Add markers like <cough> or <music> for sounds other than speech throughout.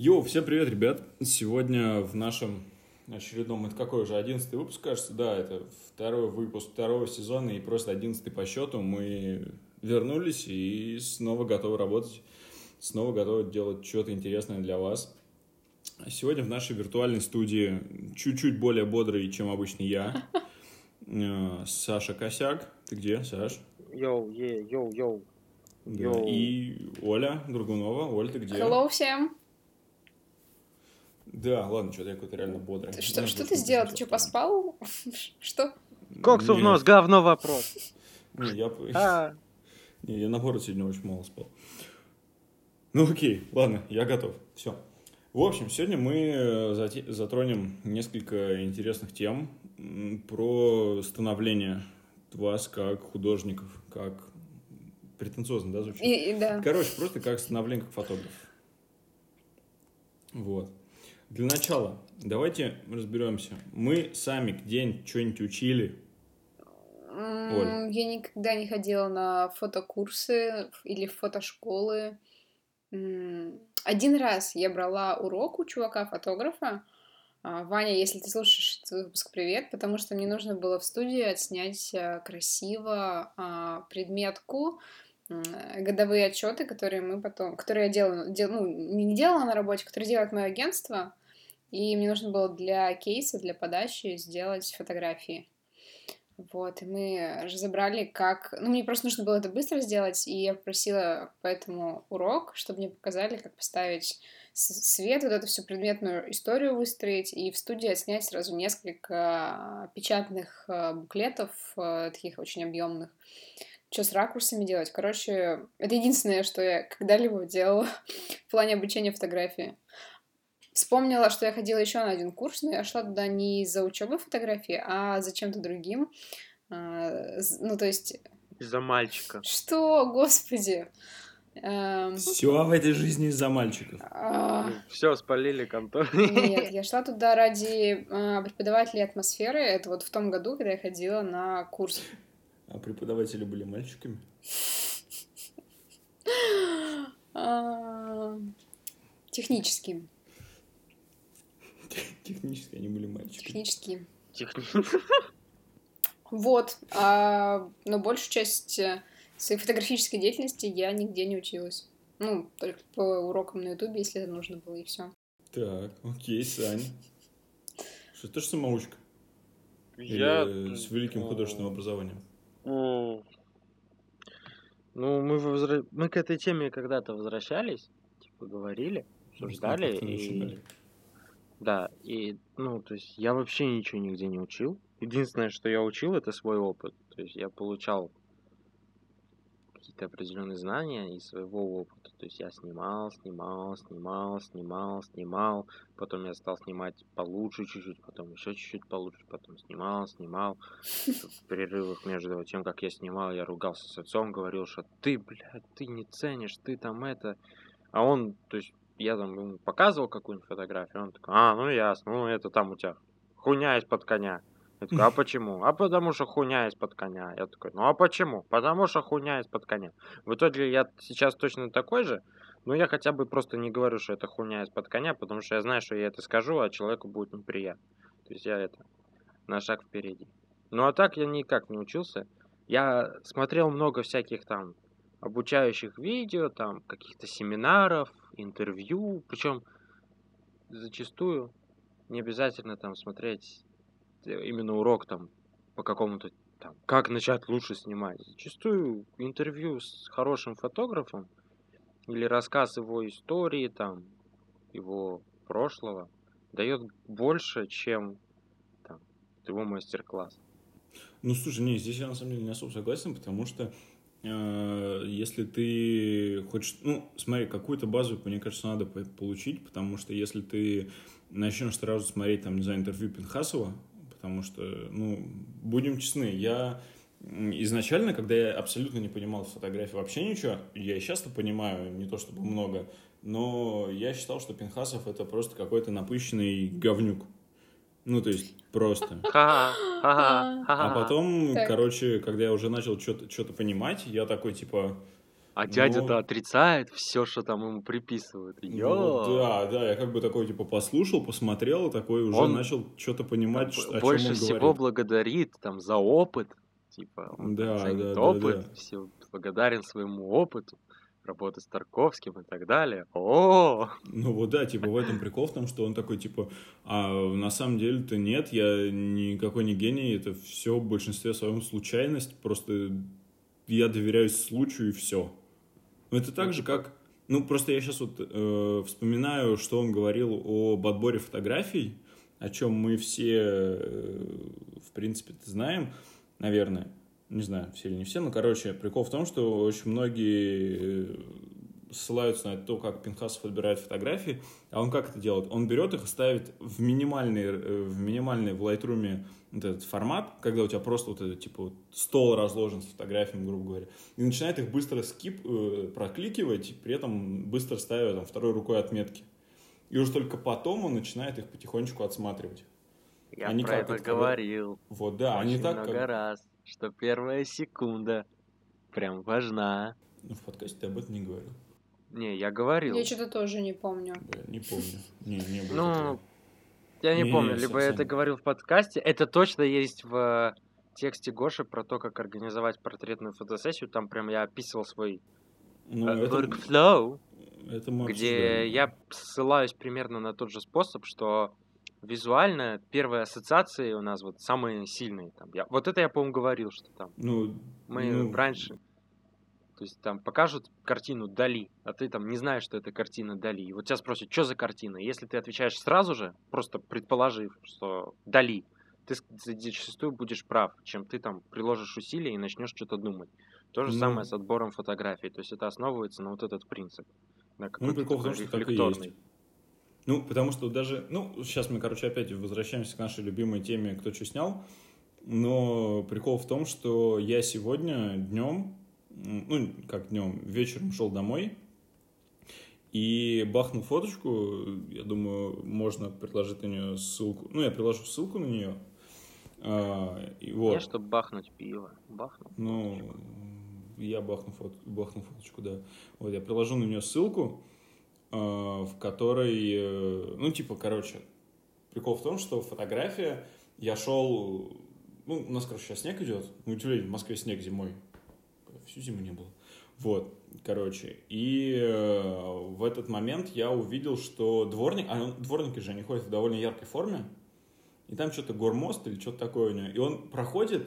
Йоу, всем привет, ребят. Сегодня в нашем очередном, это какой уже, одиннадцатый выпуск, кажется? Да, это второй выпуск второго сезона и просто одиннадцатый по счету. Мы вернулись и снова готовы работать, снова готовы делать что-то интересное для вас. Сегодня в нашей виртуальной студии чуть-чуть более бодрый, чем обычно я. Э, Саша Косяк. Ты где, Саш? Йоу, е, йоу, йоу. Да. Йоу. И Оля Другунова. Оля, ты где? Hello всем. Да, ладно, что-то я какой-то реально бодрый. Ты Что, что ты сделал? Ты что, поспал? <laughs> Что? Коксу в нос, говно вопрос. <laughs> Не, я, А, <laughs> не, я наоборот сегодня очень мало спал. Ну окей, ладно, я готов. Все. В общем, сегодня мы э, затронем несколько интересных тем про становление вас как художников, как претенциозно, да, звучит? И, и да. Короче, просто как становление как фотограф. Вот. Для начала, давайте разберемся. Мы сами где-нибудь что-нибудь учили? Оль. Я никогда не ходила на фотокурсы или фотошколы. Один раз я брала урок у чувака-фотографа. А, Ваня, если ты слушаешь этот выпуск, привет, потому что мне нужно было в студии отснять а, красиво а, предметку, годовые отчеты, которые мы потом, которые я делала, дел- ну, не делала на работе, которые делает мое агентство, и мне нужно было для кейса, для подачи сделать фотографии. Вот, и мы разобрали, как... Ну, мне просто нужно было это быстро сделать, и я попросила поэтому урок, чтобы мне показали, как поставить свет, вот эту всю предметную историю выстроить, и в студии отснять сразу несколько печатных э, буклетов, э, таких очень объемных. Что с ракурсами делать? Короче, это единственное, что я когда-либо делала <laughs> в плане обучения фотографии. Вспомнила, что я ходила еще на один курс, но я шла туда не из-за учебы фотографии, а за чем-то другим. А, Ну, то есть, из-за мальчика. что, господи? Эм, Все в этой жизни из-за мальчиков. а, Все, спалили контору. Нет, <laughs> я шла туда ради а, преподавателей атмосферы. Это вот в том году, когда я ходила на курс. А преподаватели были мальчиками? А, Технические. Технически они были мальчиками. Технические. Техни- Вот. а, но большую часть э, своей фотографической деятельности я нигде не училась. Ну, только по урокам на Ютубе, если это нужно было, и все. Так, окей, Сань. Что, ты же самоучка? Я... Или с великим художественным образованием? Ну, мы, возра- мы к этой теме когда-то возвращались, типа, говорили, обсуждали, и... Да, и, ну, то есть я вообще ничего нигде не учил. Единственное, что я учил, это свой опыт. То есть я получал какие-то определенные знания из своего опыта. То есть я снимал, снимал, снимал, снимал, снимал. Потом я стал снимать получше чуть-чуть, потом еще чуть-чуть получше, потом снимал, снимал. В перерывах между тем, как я снимал, я ругался с отцом, говорил, что ты, блядь, ты не ценишь, ты там это. А он, то есть я там ему показывал какую-нибудь фотографию, он такой, а, ну ясно, ну это там у тебя хуйня из-под коня. Я такой, а <laughs> почему? А потому что хуйня из-под коня. Я такой, ну а почему? Потому что хуйня из-под коня. В итоге я сейчас точно такой же, но я хотя бы просто не говорю, что это хуйня из-под коня, потому что я знаю, что я это скажу, а человеку будет неприятно. То есть я это на шаг впереди. Ну а так я никак не учился. Я смотрел много всяких там обучающих видео, там каких-то семинаров, интервью, причем зачастую не обязательно там смотреть именно урок там по какому-то там, как начать лучше снимать. Зачастую интервью с хорошим фотографом или рассказ его истории, там, его прошлого дает больше, чем там, его мастер-класс. Ну, слушай, не, здесь я на самом деле не особо согласен, потому что э, если ты хочешь, ну, смотри, какую-то базу, мне кажется, надо по- получить, потому что если ты начнешь сразу смотреть, там, не знаю, интервью Пинхасова, потому что, ну, будем честны, я изначально, когда я абсолютно не понимал в фотографии вообще ничего, я и сейчас-то понимаю, не то чтобы много, но я считал, что Пинхасов это просто какой-то напыщенный говнюк. Ну, то есть, просто. <laughs> А потом, короче, когда я уже начал что-то что понимать, я такой, типа, А дядя-то Ну, отрицает все, что там ему приписывают. ну, Йо! да, да, я как бы такой, типа, послушал, посмотрел, такой уже Он начал что-то понимать, ш- о чем больше он всего говорит. благодарит там за опыт. Типа, он там Да, ценит да, да, опыт, да. все благодарен своему опыту, работы с Тарковским и так далее. О, Ну вот да, типа в этом прикол в том, что он такой, типа, а на самом деле-то нет, я никакой не гений, это все в большинстве своем случайность, просто я доверяюсь случаю и все. Это так же, как, ну просто я сейчас вот э, вспоминаю, что он говорил об отборе фотографий, о чем мы все, э, в принципе, знаем, наверное. Не знаю, все или не все, но, короче, прикол в том, что очень многие э, ссылаются на то, как Пинхасов отбирает фотографии, а он как это делает? Он берет их и ставит в минимальный, э, в минимальный в Lightroom вот этот формат, когда у тебя просто вот этот, типа, вот стол разложен с фотографиями, грубо говоря, и начинает их быстро скип, э, прокликивать, при этом быстро ставя там второй рукой отметки. И уже только потом он начинает их потихонечку отсматривать. я Они про как это открывают? говорил Вот, да, они очень так много как... раз, что первая секунда прям важна. Ну, в подкасте ты об этом не говорил. Не, я говорил. Я что-то тоже не помню. Не помню. Не, не было Ну. Я не Не, помню, не, либо я это говорил в подкасте. Это точно есть в тексте Гоши про то, как организовать портретную фотосессию. Там прям я описывал свой Ну, э, это, workflow, это где я ссылаюсь примерно на тот же способ, что визуально первые ассоциации у нас вот самые сильные. Там, я, вот это я, по-моему, говорил, что там Ну, мы ну, раньше, то есть там покажут картину Дали, а ты там не знаешь, что это картина Дали. И вот тебя спросят, что за картина? Если ты отвечаешь сразу же, просто предположив, что Дали, ты зачастую будешь прав, чем ты там приложишь усилия и начнешь что-то думать. То же Ну. самое с отбором фотографий. То есть это основывается на вот этот принцип. На Ну, прикол в том, что так и есть. Ну, потому что даже... Ну, сейчас мы, короче, опять возвращаемся к нашей любимой теме «Кто что снял?». Но прикол в том, что я сегодня днем, ну, как днем, вечером шел домой и бахнул фоточку. Я думаю, можно предложить на нее ссылку. Ну, я приложу ссылку на нее. А, и вот. Не, чтобы бахнуть пиво. Бахнул. Ну, я бахну, фот, бахну фоточку, да. Вот, я приложу на нее ссылку, э, в которой, э, ну, типа, короче, прикол в том, что фотография, я шел, ну, у нас, короче, сейчас снег идет, на удивление, в Москве снег зимой, всю зиму не было. Вот, короче, и э, в этот момент я увидел, что дворник, а он- дворники же, они ходят в довольно яркой форме, и там что-то гормост или что-то такое у него, и он проходит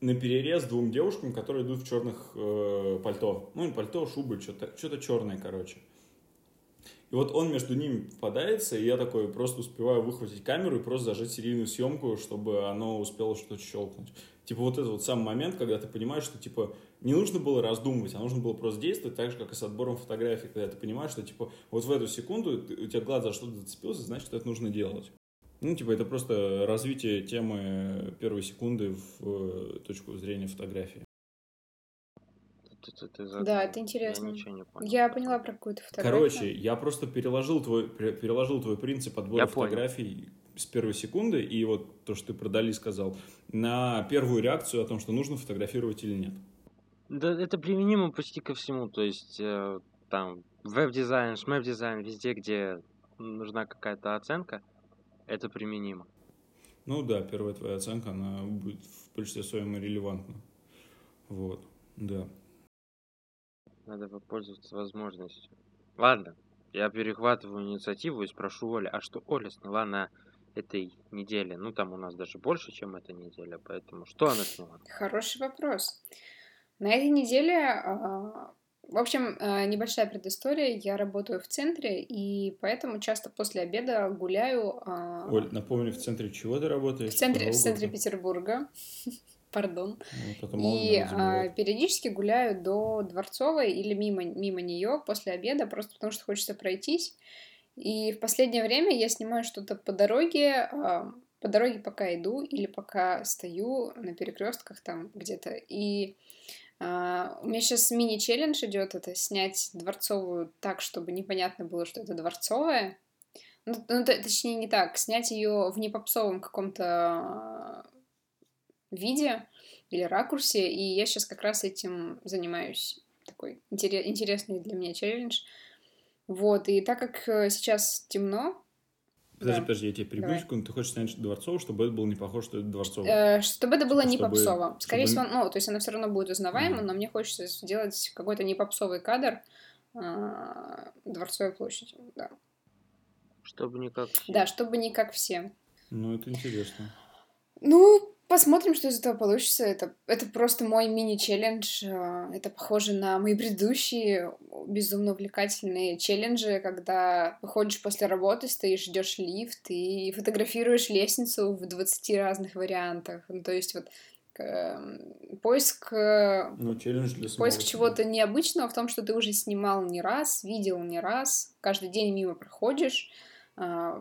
на перерез двум девушкам, которые идут в черных э, пальто. Ну, не пальто, шубы, что-то что черное, короче. И вот он между ними попадается, и я такой просто успеваю выхватить камеру и просто зажать серийную съемку, чтобы оно успело что-то щелкнуть. Типа вот это вот самый момент, когда ты понимаешь, что типа не нужно было раздумывать, а нужно было просто действовать так же, как и с отбором фотографий, когда ты понимаешь, что типа вот в эту секунду ты- у тебя глаз за что-то зацепился, значит, это нужно делать. Ну, типа, это просто развитие темы первой секунды в э, точку зрения фотографии. Ты- ты- ты Да, задумал. это интересно. Я ничего не понял. Я поняла про какую-то фотографию. Короче, я просто переложил твой, переложил твой принцип отбора Я понял. С первой секунды, и вот то, что ты про Дали сказал, на первую реакцию о том, что нужно фотографировать или нет. Да, это применимо почти ко всему. То есть, э, там, веб-дизайн, шмэп-дизайн, везде, где нужна какая-то оценка, это применимо. Ну да, первая твоя оценка, она будет в большинстве своем релевантна. Вот, да. Надо воспользоваться возможностью. Ладно, я перехватываю инициативу и спрошу Оля, а что Оля сняла на этой неделе? Ну, там у нас даже больше, чем эта неделя, поэтому что она сняла? Хороший вопрос. На этой неделе, а, в общем, а, небольшая предыстория. Я работаю в центре, и поэтому часто после обеда гуляю а, Оль, напомни, в центре чего ты работаешь? в центре, в центре? Петербурга. <laughs> Пардон. Мало И а, периодически гуляю до Дворцовой или мимо, мимо нее после обеда, просто потому что хочется пройтись. И в последнее время я снимаю что-то по дороге, а, по дороге пока иду или пока стою на перекрестках там где-то. И а, у меня сейчас мини-челлендж идет, это снять Дворцовую так, чтобы непонятно было, что это Дворцовая. Ну, ну, т- точнее, не так. Снять ее в непопсовом каком-то а, виде или ракурсе, и я сейчас как раз этим занимаюсь. такой интересный для меня челлендж. Вот, и так как э, сейчас темно, Подожди, да. подожди, я тебе перебью секунду. Ты хочешь снять дворцово, чтобы это было не похоже, что это дворцово? Э, чтобы это было типа, не попсово. Скорее чтобы... всего, ну, то есть она все равно будет узнаваема, mm. но мне хочется сделать какой-то не попсовый кадр э, Дворцовой площади, да. Чтобы не как все. Да, чтобы не как все. Ну, это интересно. Ну, Посмотрим, что из этого получится. Это, это просто мой мини-челлендж. Э, это похоже на мои предыдущие безумно увлекательные челленджи, когда выходишь после работы, стоишь, ждешь лифт и фотографируешь лестницу в 20 разных вариантах. Ну, то есть вот эм, поиск, э, ну, челлендж для поиск чего-то необычного в том, что ты уже снимал не раз, видел не раз, каждый день мимо проходишь,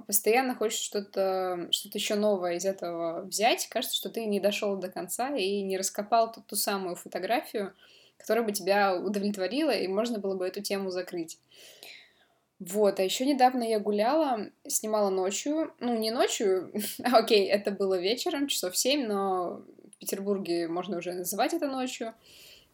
постоянно хочешь что-то что еще новое из этого взять, кажется, что ты не дошел до конца и не раскопал ту, ту самую фотографию, которая бы тебя удовлетворила, и можно было бы эту тему закрыть. Вот, а еще недавно я гуляла, снимала ночью, ну, не ночью, <laughs> окей, это было вечером, часов семь, но в Петербурге можно уже называть это ночью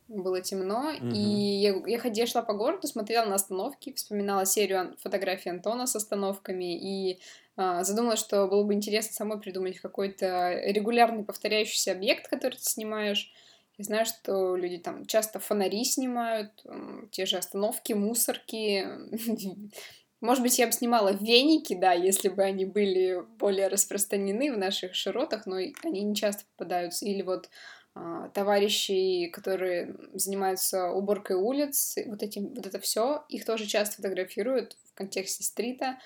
было темно, угу. и я, я ходила, шла по городу, смотрела на остановки, вспоминала серию фотографий Антона с остановками, и а, задумалась, что было бы интересно самой придумать какой-то регулярный повторяющийся объект, который ты снимаешь. Я знаю, что люди там часто фонари снимают, те же остановки, мусорки. <laughs> Может быть, я бы снимала веники, да, если бы они были более распространены в наших широтах, но они не часто попадаются. Или вот товарищей, которые занимаются уборкой улиц, вот, этим, вот это все, их тоже часто фотографируют в контексте стрита.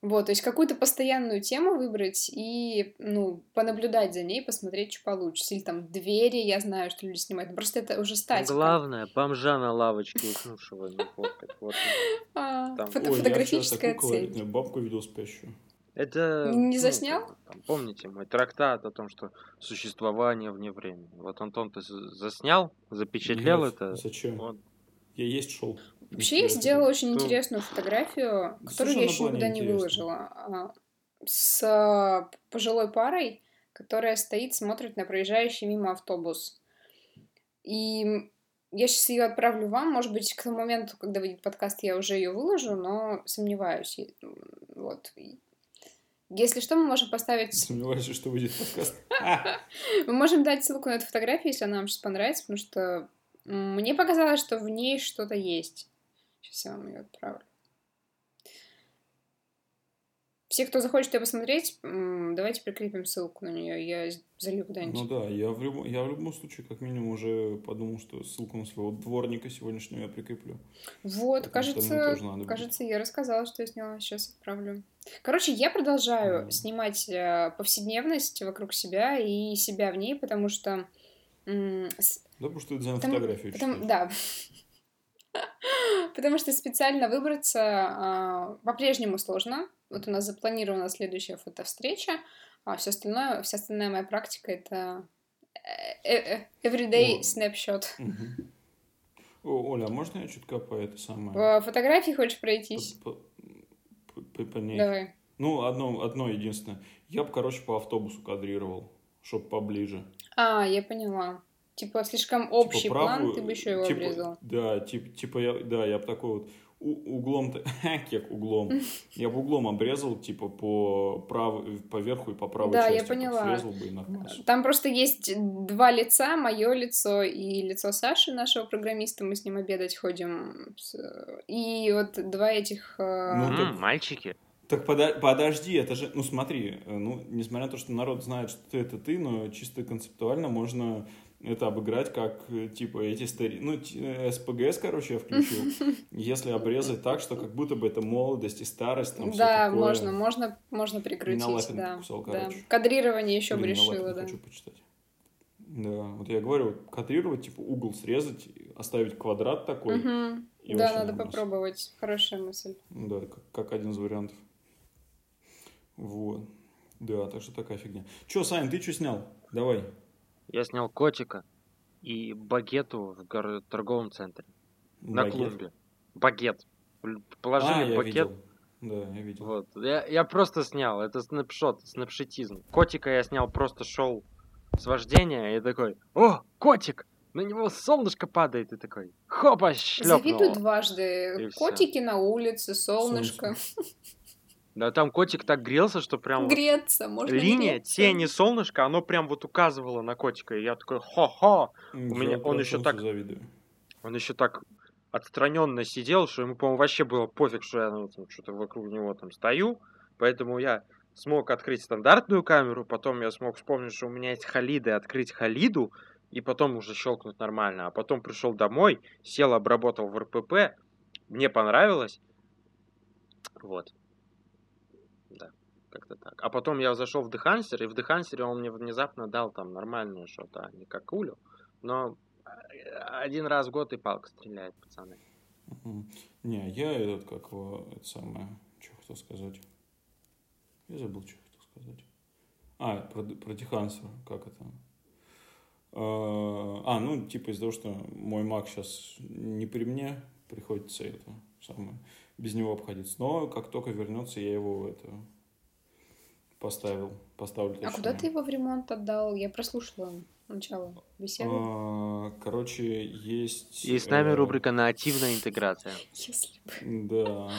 Вот, то есть какую-то постоянную тему выбрать и, ну, понаблюдать за ней, посмотреть, что получится. Или там двери, я знаю, что люди снимают. Просто это уже статика. Главное, бомжа на лавочке уснувшего не фоткать. Вот. <laughs> А, фотографическая цель. Бабку видел спящую. Это... Не ну, заснял? Там, помните мой трактат о том, что существование вне времени. Вот Антон, ты заснял, запечатлел Нет, это? Зачем? Вот. Я есть шел. Вообще я сделала очень ну, интересную фотографию, которую я еще никуда не выложила. А, с а, пожилой парой, которая стоит, смотрит на проезжающий мимо автобус. И я сейчас ее отправлю вам. Может быть, к тому моменту, когда выйдет подкаст, я уже ее выложу, но сомневаюсь. Вот. Если что, мы можем поставить... Сомневаюсь, что выйдет подкаст. <laughs> Мы можем дать ссылку на эту фотографию, если она вам сейчас понравится, потому что мне показалось, что в ней что-то есть. Сейчас я вам ее отправлю. Все, кто захочет ее посмотреть, давайте прикрепим ссылку на нее. Я залью куда-нибудь. Ну да, я в, любом, я в любом случае, как минимум, уже подумал, что ссылку на своего дворника сегодняшнего я прикреплю. Вот, Потому кажется, кажется, я рассказала, что я сняла. Сейчас отправлю. Короче, я продолжаю mm. снимать э, повседневность вокруг себя и себя в ней, потому что... да, потому что это за фотографию потому, Да. <laughs> Потому что специально выбраться а, по-прежнему сложно. Вот у нас запланирована следующая фотовстреча, а все остальное, вся остальная моя практика это э, э, everyday snapshot. О, Оля, а можно я чутка по это самое? По фотографии хочешь пройтись? По, по, по ней. Давай. Ну, одно, одно единственное. Я бы, короче, по автобусу кадрировал, чтобы поближе. А, я поняла. Типа слишком типа общий типа правую, план, ты бы еще его типа, обрезал. Да, типа, типа я, да, я бы такой вот углом-то, <laughs> как углом, я бы углом обрезал, типа, по, прав... по верху и по правой да, части. я поняла. Срезал бы и нормально. Там просто есть два лица, мое лицо и лицо Саши, нашего программиста, мы с ним обедать ходим. И вот два этих... Э, ну, так... Мальчики? Так подожди, это же, ну смотри, э, ну, несмотря на то, что народ знает, что это ты, но чисто концептуально можно это обыграть как, э, типа, эти стари... Ну, СПГС, короче, я включил. <laughs> Если обрезать так, что как будто бы это молодость и старость, там Да, можно, можно, можно прикрутить, да. Кусал, да. Кадрирование еще бы решила, да. хочу почитать. Да, вот я говорю, кадрировать, типа, угол срезать, оставить квадрат такой. Угу. Да, надо попробовать. Хорошая мысль. Да, как, как один из вариантов. Вот. Да, так что такая фигня. Че, Сань, ты что снял? Давай. Я снял котика и багету в гор... торговом центре. Багет? На клумбе. Багет. Положили а, багет. Да, я видел. Вот. Я, я просто снял. Это снапшот, снапшотизм. Котика я снял, просто шел с вождения и такой, о, котик! на него солнышко падает, и такой, хопа, шлепнул. Завидую дважды. И. Котики на улице, солнышко. <laughs> Да там котик так грелся, что прям вот Греться, можно линия греться. тени солнышко, оно прям вот указывало на котика. И я такой, хо-хо. Я меня- он солнцу так- завидую. Он еще так отстраненно сидел, что ему, по-моему, вообще было пофиг, что я ну, там, что-то вокруг него там стою. Поэтому я смог открыть стандартную камеру, потом я смог вспомнить, что у меня есть халиды, открыть халиду, и потом уже щелкнуть нормально. А потом пришел домой, сел, обработал в РПП, мне понравилось. Вот. Как-то так. А потом я зашел в Дехансер, и в Дехансере он мне внезапно дал там нормальное что-то, а не какулю. Но э, один раз в год и палка стреляет, пацаны. Не, я этот, как его, это самое, что хотел сказать. Я забыл, что хотел сказать. А, про, про Дихансера, как это? А, а, ну, типа из-за того, что мой маг сейчас не при мне, приходится это самое, без него обходиться. Но как только вернется, я его это поставил, поставлю А куда ты его в ремонт отдал? Я прослушала начало беседы. А, Короче, есть... И с нами э, рубрика «Нативная интеграция». <laughs> Если бы. Да.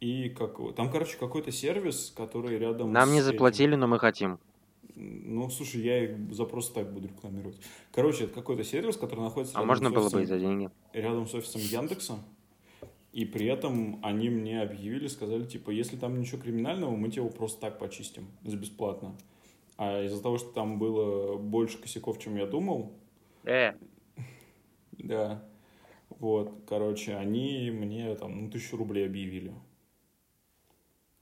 И как... Там, короче, какой-то сервис, который рядом Нам не этим- заплатили, но мы хотим. Ну, слушай, я их за просто так буду рекламировать. Короче, это какой-то сервис, который находится А можно было бы и за деньги. рядом с офисом Яндекса. И при этом они мне объявили, сказали, типа, если там ничего криминального, мы его просто так почистим за бесплатно. А из-за того, что там было больше косяков, чем я думал, Э, да, вот, короче, они мне там, ну, тысячу рублей объявили.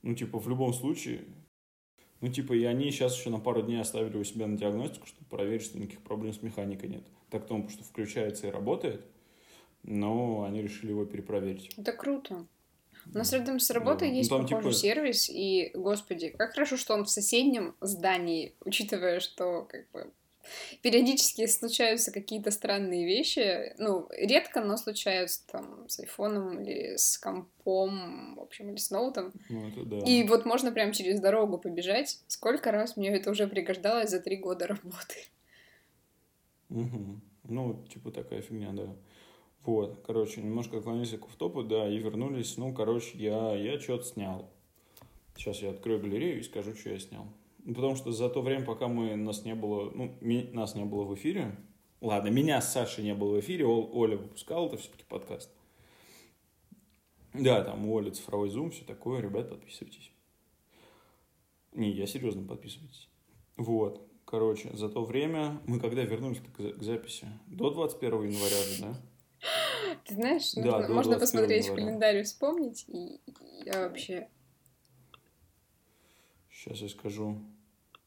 Ну, типа, в любом случае, ну, типа, и они сейчас еще на пару дней оставили у себя на диагностику, чтобы проверить, что никаких проблем с механикой нет. Так потому, что включается и работает, но они решили его перепроверить. Это круто. У нас рядом с работой Да. есть Ну, там, похожий типа- сервис, и, господи, как хорошо, что он в соседнем здании, учитывая, что как бы периодически случаются какие-то странные вещи. Ну, редко, но случаются там с айфоном или с компом, в общем, или с ноутом. Ну, это да. И вот можно прям через дорогу побежать. Сколько раз мне это уже пригождалось за три года работы. Мгм. Ну, типа такая фигня, да. Вот, короче, немножко отклонились к топу, да, и вернулись. Ну, короче, я, я что-то снял. Сейчас я открою галерею и скажу, что я снял. Ну, потому что за то время, пока мы, нас не было, ну, ми- нас не было в эфире, ладно, меня с Сашей не было в эфире, Ол- Оля выпускала, это все-таки подкаст. Да, там у Оли цифровой зум, все такое, ребят, подписывайтесь. Не, я серьезно, подписывайтесь. Вот, короче, за то время, мы когда вернулись к записи? До 21 января же, да? Ты знаешь, Да, нужно- можно 21 посмотреть в января. календарь и вспомнить, и я вообще... Сейчас я скажу.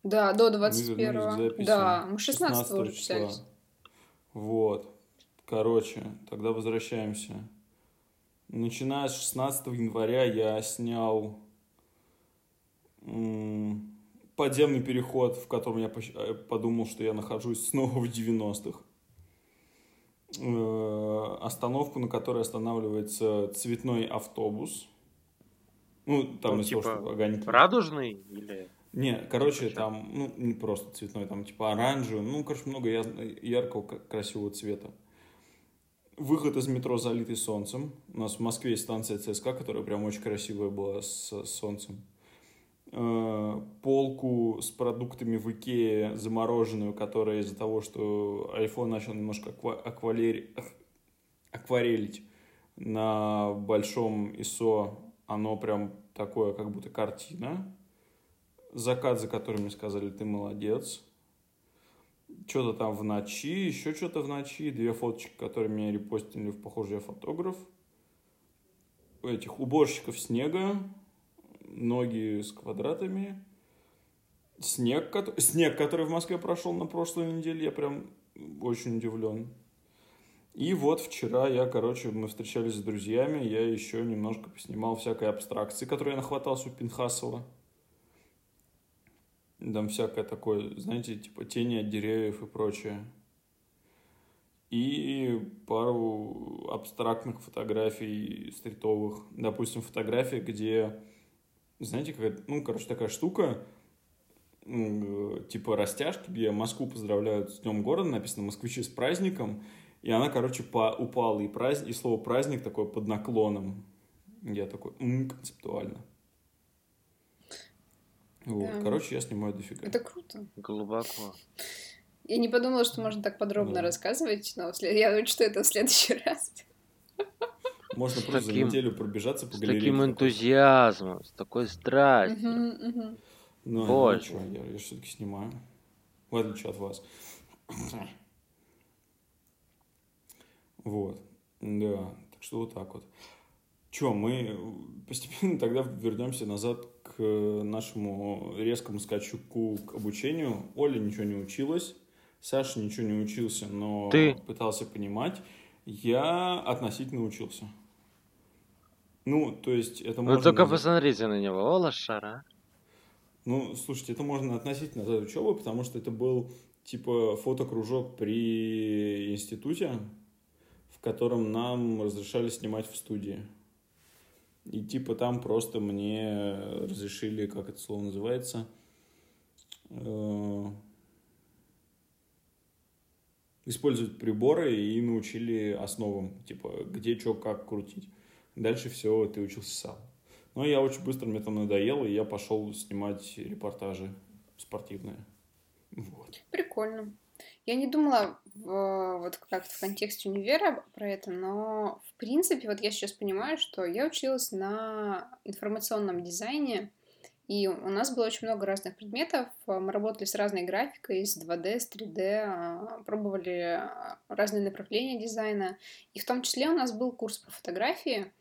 Да, до Мы вернулись к 21 записи Да, мы 16 уже 16 числа. писались. Вот. Короче, тогда возвращаемся. Начиная с 16 января я снял подземный переход, в котором я э, подумал, что я нахожусь снова в 90-х. Э, Остановку, на которой останавливается цветной автобус. Ну, там Ну, из того, типа, что огоньки. Радужный или... Не, короче, там, ну, не просто цветной, там, типа, оранжевый, ну, короче, много яркого, красивого цвета. Выход из метро, залитый солнцем. У нас в Москве есть станция ЦСКА, которая прям очень красивая была с солнцем. Э, Полку с продуктами в Икее замороженную, которая из-за того, что iPhone начал немножко аква- акварелить на большом ISO, оно прям такое, как будто картина закат, за который мне сказали, ты молодец. Что-то там в ночи, еще что-то в ночи, две фоточки, которые меня репостили в похоже я фотограф. Этих уборщиков снега, ноги с квадратами. Снег, кото- снег, который в Москве прошел на прошлой неделе, я прям очень удивлен. И вот вчера я, короче, мы встречались с друзьями, я еще немножко поснимал всякой абстракции, которую я нахватался у Пинхасова. Там всякое такое, знаете, типа тени от деревьев и прочее. И пару абстрактных фотографий стритовых. Допустим, фотография, где, знаете, какая ну, короче, такая штука, э, типа растяжки, где Москву поздравляют с Днем города, написано «Москвичи с праздником», И она, короче, по, упала, и, праздник, и слово праздник такое под наклоном. Я такой, м концептуально. Вот, да. короче, я снимаю дофига. Это круто. Глубоко. Я не подумала, что можно так подробно да. рассказывать, но я учту это в следующий <laughs> раз. Можно с просто таким, за неделю пробежаться по с галерее. С таким энтузиазмом, с такой страстью. Угу, угу. Ну, Боже. Ну, я, я все-таки снимаю. В отличие от вас. Вот. Да, так что вот так вот. Че, мы постепенно тогда вернемся назад к нашему резкому скачку к обучению. Оля ничего не училась, Саша ничего не учился, но Ты? пытался понимать. Я относительно учился. Ну, то есть это Вы можно... только посмотрите на него, о, лошара. Ну, слушайте, это можно относительно назвать учебой, потому что это был типа фотокружок при институте, в котором нам разрешали снимать в студии. И типа там просто мне разрешили, как это слово называется, э, использовать приборы и научили основам, типа где что как крутить. Дальше все ты учился сам. Но я очень быстро, мне там надоело, и я пошел снимать репортажи спортивные. Вот. Прикольно. Я не думала в, вот как-то в контексте универа про это, но в принципе вот я сейчас понимаю, что я училась на информационном дизайне, и у нас было очень много разных предметов. Мы работали с разной графикой, с 2D, с 3D, а, пробовали разные направления дизайна. И в том числе у нас был курс по фотографии,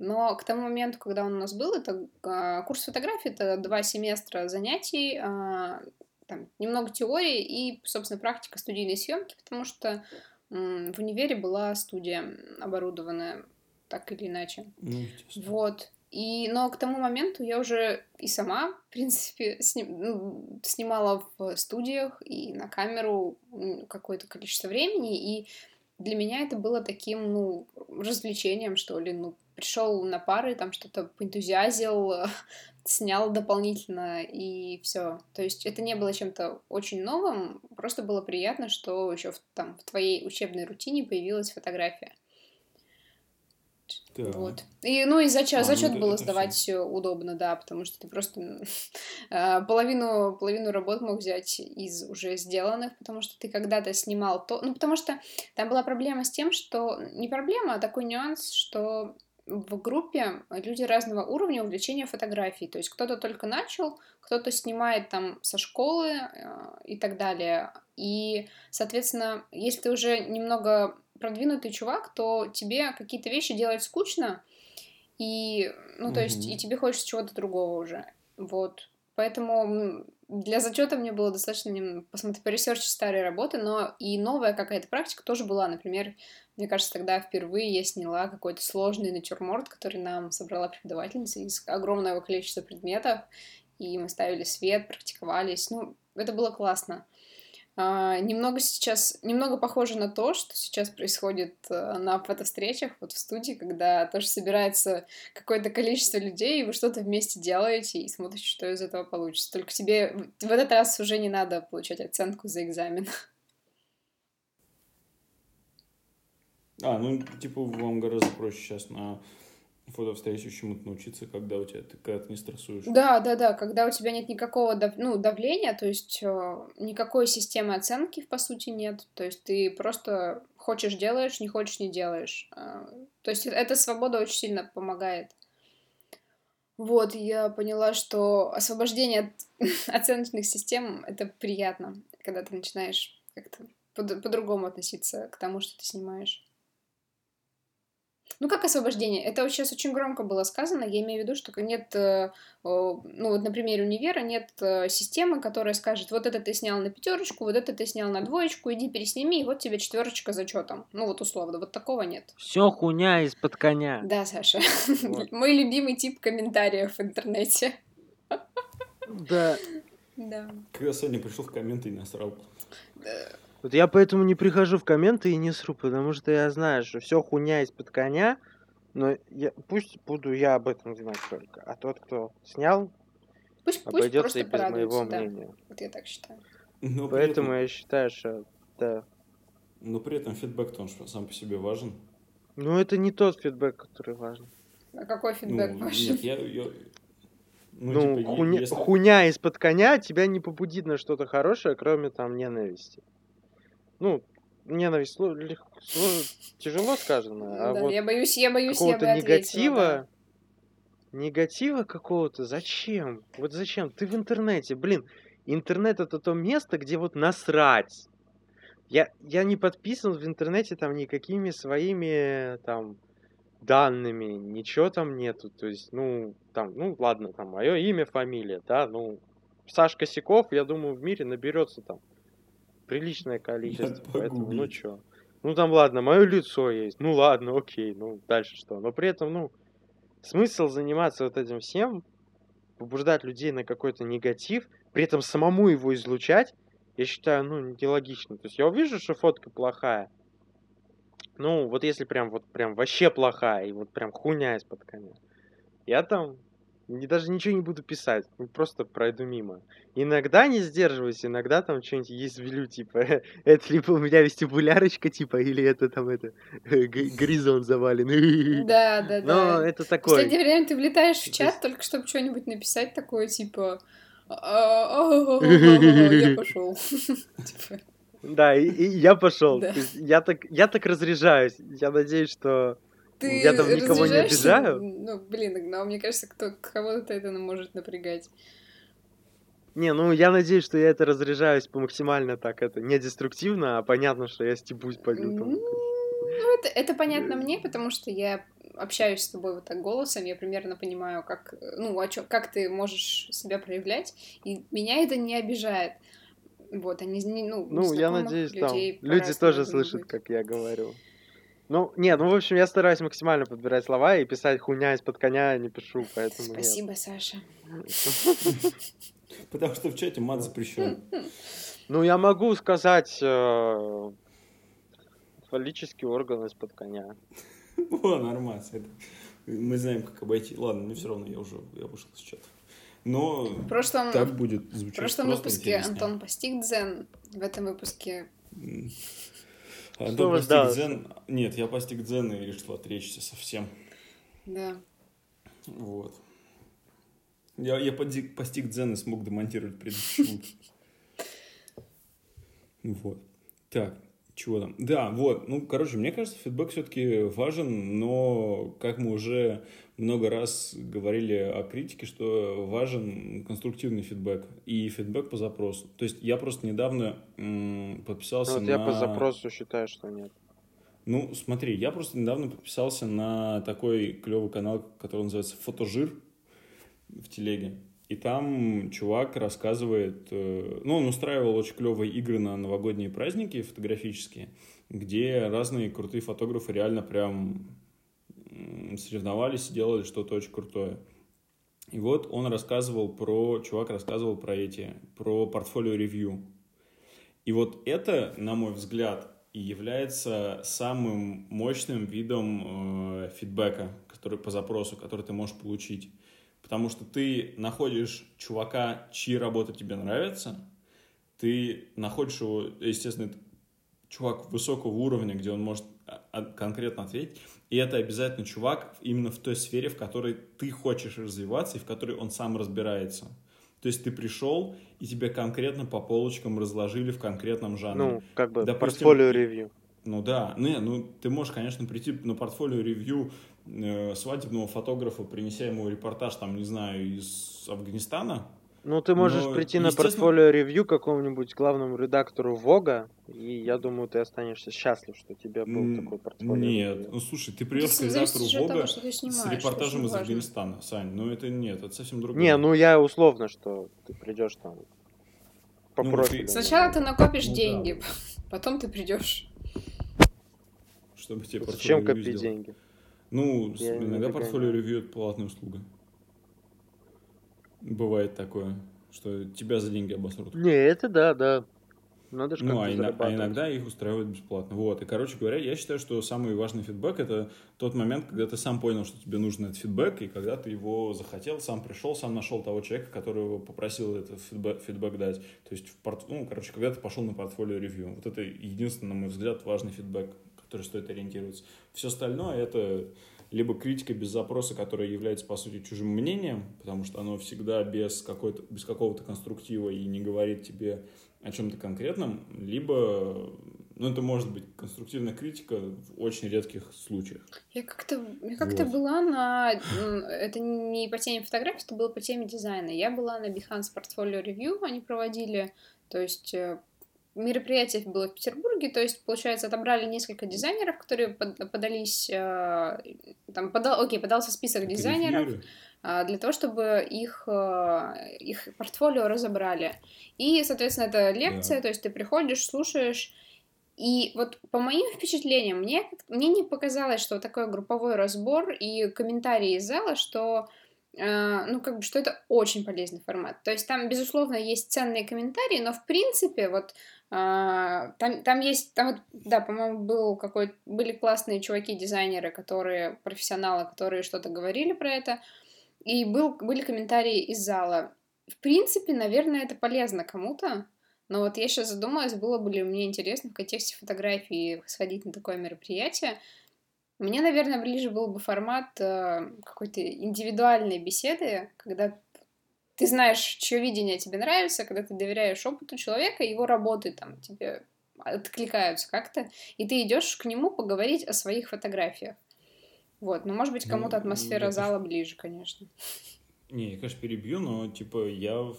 но к тому моменту, когда он у нас был, это а, курс фотографии, это два семестра занятий, а, там, немного теории и, собственно, практика студийной съемки, потому что в универе была студия оборудованная так или иначе. Ну, вот. И, но к тому моменту я уже и сама, в принципе, сни, ну, снимала в студиях и на камеру какое-то количество времени, и для меня это было таким, ну, развлечением, что ли, ну, пришел на пары, там что-то поэнтузиазил, <laughs> снял дополнительно и все. То есть это не было чем-то очень новым, просто было приятно, что еще в, там в твоей учебной рутине появилась фотография. Да. Вот. И, ну, и зачет, а, зачет ну, было сдавать все удобно, да, потому что ты просто э, <laughs> половину, половину работ мог взять из уже сделанных, потому что ты когда-то снимал то... Ну, потому что там была проблема с тем, что... Не проблема, а такой нюанс, что в группе люди разного уровня увлечения фотографией. То есть кто-то только начал, кто-то снимает там со школы э, и так далее. И, соответственно, если ты уже немного продвинутый чувак, то тебе какие-то вещи делать скучно, и, ну, то mm-hmm. есть, и тебе хочется чего-то другого уже. Вот. Поэтому для зачета мне было достаточно посмотреть, поресерчить старые работы, но и новая какая-то практика тоже была. Например, мне кажется, тогда впервые я сняла какой-то сложный натюрморт, который нам собрала преподавательница из огромного количества предметов, и мы ставили свет, практиковались. Ну, это было классно. А, немного сейчас, немного похоже на то, что сейчас происходит э, на фотовстречах, вот в студии, когда тоже собирается какое-то количество людей, и вы что-то вместе делаете и смотрите, что из этого получится. Только тебе в этот раз уже не надо получать оценку за экзамен. А, ну, типа, вам гораздо проще сейчас на фотовстрече чему-то научиться, когда у тебя ты, когда ты не стрессуешь. Да, да, да, когда у тебя нет никакого дав... ну, давления, то есть э, никакой системы оценки, по сути, нет. То есть ты просто хочешь делаешь, не хочешь не делаешь. Э, то есть эта свобода очень сильно помогает. Вот, я поняла, что освобождение от <laughs> оценочных систем — это приятно, когда ты начинаешь как-то по-другому относиться к тому, что ты снимаешь. Ну, как освобождение? Это вот сейчас очень громко было сказано. Я имею в виду, что нет, э, ну, вот на примере универа нет э, системы, которая скажет, вот это ты снял на пятерочку, вот это ты снял на двоечку, иди пересними, и вот тебе четверочка зачетом. Ну, вот условно, вот такого нет. Все хуйня из-под коня. Да, Саша. Вот. <laughs> Мой любимый тип комментариев в интернете. Да. Да. Когда Соня пришел в комменты и насрал. Да. Вот я поэтому не прихожу в комменты и не сру, потому что я знаю, что все хуйня из-под коня, но я, пусть буду я об этом знать только. А тот, кто снял, пусть, обойдется и без моего да. мнения. Вот я так считаю. Но Поэтому этом... я считаю, что да. Но при этом фидбэк-то он сам по себе важен. Ну, это не тот фидбэк, который важен. А какой фидбэк Ну, важен? нет, я... я- Ну, типа, е- хуйня, если- хуйня из-под коня тебя не побудит на что-то хорошее, кроме там ненависти. Ну, ненависть сло- лег- сло- тяжело сказано, а Да, вот я боюсь, я боюсь, я бы какого-то ответила, негатива, да. негатива какого-то, зачем? Вот зачем? Ты в интернете, блин, интернет это то место, где вот насрать. Я, я не подписан в интернете там никакими своими там данными, ничего там нету. То есть, ну, там, ну, ладно, там, мое имя, фамилия, да, ну, Саш Косяков, я думаю, в мире наберется там приличное количество, поэтому, ну, чё. Ну, там, ладно, мое лицо есть, ну, ладно, окей, ну, дальше что. Но при этом, ну, смысл заниматься вот этим всем, побуждать людей на какой-то негатив, при этом самому его излучать, я считаю, ну, нелогично. То есть я увижу, что фотка плохая, ну, вот если прям, вот прям вообще плохая, и вот прям хуйня из-под коня, я там не, даже ничего не буду писать, ну, просто пройду мимо. Иногда не сдерживаюсь, иногда там что-нибудь извелю, типа, <laughs> это либо у меня вестибулярочка, типа, или это там, это, г- горизонт завален. Да, <laughs> да, Но да. это В такое. последнее время ты влетаешь в чат только чтобы что-нибудь написать такое, типа... «А, Я <laughs> пошел. Типа, Да, и, я пошел. Я так разряжаюсь. Я надеюсь, что Ты Я там никого не обижаю? Ну, блин, но мне кажется, кто, кого-то это может напрягать. Не, ну я надеюсь, что я это разряжаюсь по максимально так это не деструктивно, а понятно, что я стебусь пойду там. Ну, это, это понятно мне, потому что я общаюсь с тобой вот так голосом, я примерно понимаю, как, ну, о чём- как ты можешь себя проявлять, и меня это не обижает. Вот, они, ну, Ну, я надеюсь, там люди тоже слышат, быть. как я говорю. Ну, нет, ну, в общем, я стараюсь максимально подбирать слова и писать хуйня из-под коня не пишу, поэтому нет. Спасибо, Саша. <laughs> Потому что в чате мат запрещен. <laughs> Ну, я могу сказать э, фаллический орган из-под коня. <laughs> О, нормально. это- Мы знаем, как обойти. Ладно, мне все равно, я уже я вышел из чата. Но В прошлом, так будет в звучать прошлом просто выпуске интереснее. Антон постиг дзен, в этом выпуске... М. Что Антон вас дало? дзен. Нет, я постиг дзен и решил отречься совсем. Да. Вот. Я, я подиг- постиг дзен и смог демонтировать предыдущий. Вот. Так, чего там? Да, вот. Ну, короче, мне кажется, фидбэк все-таки важен, но, как мы уже много раз говорили о критике, что важен конструктивный фидбэк и фидбэк по запросу. То есть я просто недавно м, подписался Вот на... я по запросу считаю, что нет. Ну, смотри, я просто недавно подписался на такой клевый канал, который называется Фотожир в телеге. И там чувак рассказывает, э, ну, он устраивал очень клевые игры на новогодние праздники фотографические, где разные крутые фотографы реально прям соревновались и делали что-то очень крутое. И вот он рассказывал про, чувак рассказывал про эти, про портфолио ревью. И вот это, на мой взгляд, и является самым мощным видом э, фидбэка, который по запросу, который ты можешь получить. Потому что ты находишь чувака, чьи работы тебе нравятся, ты находишь его, естественно, чувак высокого уровня, где он может а, а, конкретно ответить, и это обязательно чувак именно в той сфере, в которой ты хочешь развиваться и в которой он сам разбирается. То есть ты пришел, и тебе конкретно по полочкам разложили в конкретном жанре. Ну, как бы Допустим, портфолио ревью. Ну да, не, ну ты можешь, конечно, прийти на портфолио ревью э, свадебного фотографа, принеся ему репортаж, там, не знаю, из Афганистана. Ну, ты можешь Но, прийти на портфолио ревью какому-нибудь главному редактору Вога, и я думаю, ты останешься счастлив, что у тебя был М, такой портфолио Нет, ревью. ну слушай, ты придешь к редактору того, Вога с репортажем из важно. Афганистана, Сань, ну это нет, это совсем другое. Не, ну я условно, что ты придешь там по Ну, профилю. ты- Сначала ты накопишь Ну да, деньги, вот. <laughs> потом ты придешь. Чтобы тебе Зачем копить сделать. деньги? Ну, Я иногда портфолио ревью это платная услуга. Бывает такое, что тебя за деньги обосрут. Не, это да, да. Надо же Ну, а, ина- а иногда их устраивают бесплатно. Вот. И, короче говоря, я считаю, что самый важный фидбэк — это тот момент, когда ты сам понял, что тебе нужен этот фидбэк, и когда ты его захотел, сам пришел, сам нашел того человека, которого попросил этот фидбэк, фидбэк дать. То есть, в порт... ну, короче, когда ты пошел на портфолио ревью. Вот это единственный, на мой взгляд, важный фидбэк, который стоит ориентироваться. Все остальное — это либо критика без запроса, которая является, по сути, чужим мнением, потому что оно всегда без, какой-то, без какого-то конструктива и не говорит тебе о чем-то конкретном, либо, ну, это может быть конструктивная критика в очень редких случаях. Я как-то, я как-то Вот. была на... Это не по теме фотографий, это было по теме дизайна. Я была на Behance Portfolio Review, они проводили, то есть э, мероприятие было в Петербурге, то есть, получается, отобрали несколько дизайнеров, которые под- подались, э, там, подал, окей, подался список дизайнеров, а, для того, чтобы их, э, их портфолио разобрали. И, соответственно, это лекция, то есть ты приходишь, слушаешь, и вот по моим впечатлениям, мне, мне не показалось, что такой групповой разбор и комментарии из зала, что э, ну, как бы, что это очень полезный формат. То есть там, безусловно, есть ценные комментарии, но, в принципе, вот а, там, там есть, там вот, да, по-моему, был какой были классные чуваки-дизайнеры, которые, профессионалы, которые что-то говорили про это, и был, были комментарии из зала. В принципе, наверное, это полезно кому-то, но вот я сейчас задумалась, было бы ли мне интересно в контексте фотографии сходить на такое мероприятие. Мне, наверное, ближе был бы формат э, какой-то индивидуальной беседы, когда ты знаешь, чье видение тебе нравится, когда ты доверяешь опыту человека, его работы там тебе откликаются как-то, и ты идешь к нему поговорить о своих фотографиях. Вот, но может быть Ну, кому-то атмосфера я, зала ближе, конечно. Не, я, конечно, перебью, но, типа, я в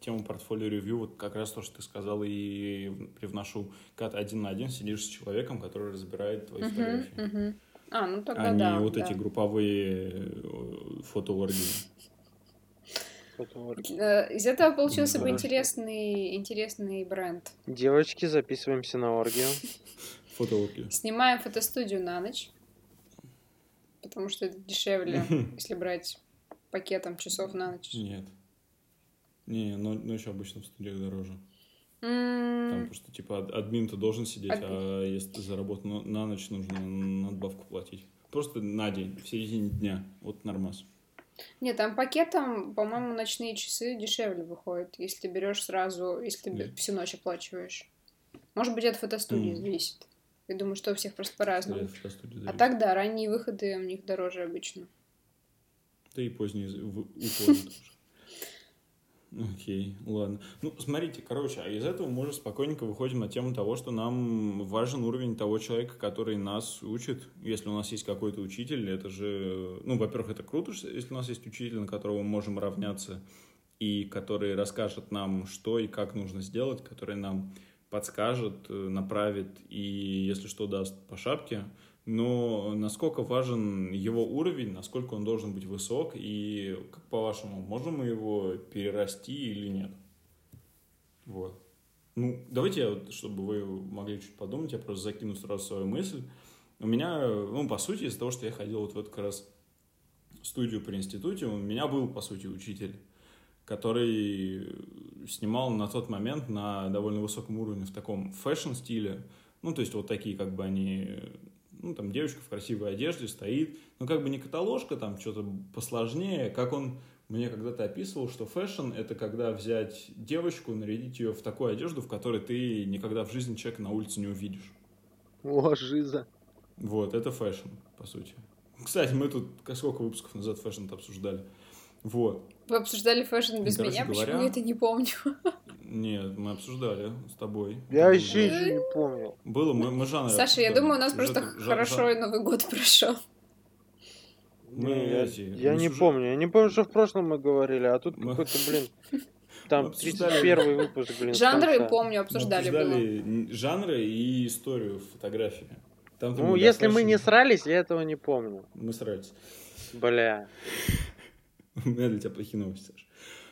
тему портфолио ревью, вот как раз то, что ты сказал, и привношу, когда один на один сидишь с человеком, который разбирает твои Мгм, фотографии. мгм. А, ну тогда а да. не вот да. эти групповые э, фотооргии. Э, Из этого получился бы интересный, интересный бренд. Девочки, записываемся на оргию. <laughs> Фотооргии. Снимаем фотостудию на ночь, потому что это дешевле, <laughs> если брать пакетом часов на ночь. Нет. Не, но, но еще обычно в студиях дороже. Там просто, типа, ад- админ-то должен сидеть, а если ты заработал на, на ночь, нужно надбавку платить. Просто на день, в середине дня. Вот нормас. Нет, там пакетом, по-моему, ночные часы дешевле выходят, если ты берешь сразу, если ты Нет. всю ночь оплачиваешь. Может быть, от фотостудии М. зависит. Я думаю, что у всех просто по-разному. Студии А так, да, ранние выходы у них дороже обычно. Да и поздние з- в- Окей, ладно. Ну, смотрите, короче, а из этого мы уже спокойненько выходим на тему того, что нам важен уровень того человека, который нас учит. Если у нас есть какой-то учитель, это же... Ну, во-первых, это круто, если у нас есть учитель, на которого мы можем равняться, и который расскажет нам, что и как нужно сделать, который нам подскажет, э, направит и, если что, даст по шапке. Но насколько важен его уровень, насколько он должен быть высок, и как по-вашему, можем мы его перерасти или нет? Вот. Ну, давайте, я вот, чтобы вы могли чуть подумать, я просто закину сразу свою мысль. У меня, ну, по сути, из-за того, что я ходил вот в эту как раз студию при институте, у меня был, по сути, учитель, который снимал на тот момент на довольно высоком уровне в таком фэшн-стиле. Ну, то есть вот такие, как бы они... Ну, там девочка в красивой одежде стоит. Ну, как бы не каталожка, там что-то посложнее. Как он мне когда-то описывал, что фэшн — это когда взять девочку, нарядить ее в такую одежду, в которой ты никогда в жизни человека на улице не увидишь. О, жиза. Вот, это фэшн, по сути. Кстати, мы тут сколько выпусков назад фэшн обсуждали. Вот. Вы обсуждали фэшн без Короче меня, почему говоря, я это не помню? Нет, мы обсуждали с тобой. Я было. еще не помнил. Было, мы, мы жанры Саша, я обсуждали. думаю, у нас просто жа- хорошо жа- и Новый год <laughs> прошел. Мы Не, я эти- я мы не сюжет- помню. Я не помню, что в прошлом мы говорили, а тут Мы- какой-то, блин, <laughs> там обсуждали- 31 выпуск, блин, Жанры, конца. помню, мы обсуждали было. жанры и историю фотографии. Там Ну, если мы не срались, я этого не помню. Мы срались. Бля. <laughs> У меня для тебя плохие новости, Саша.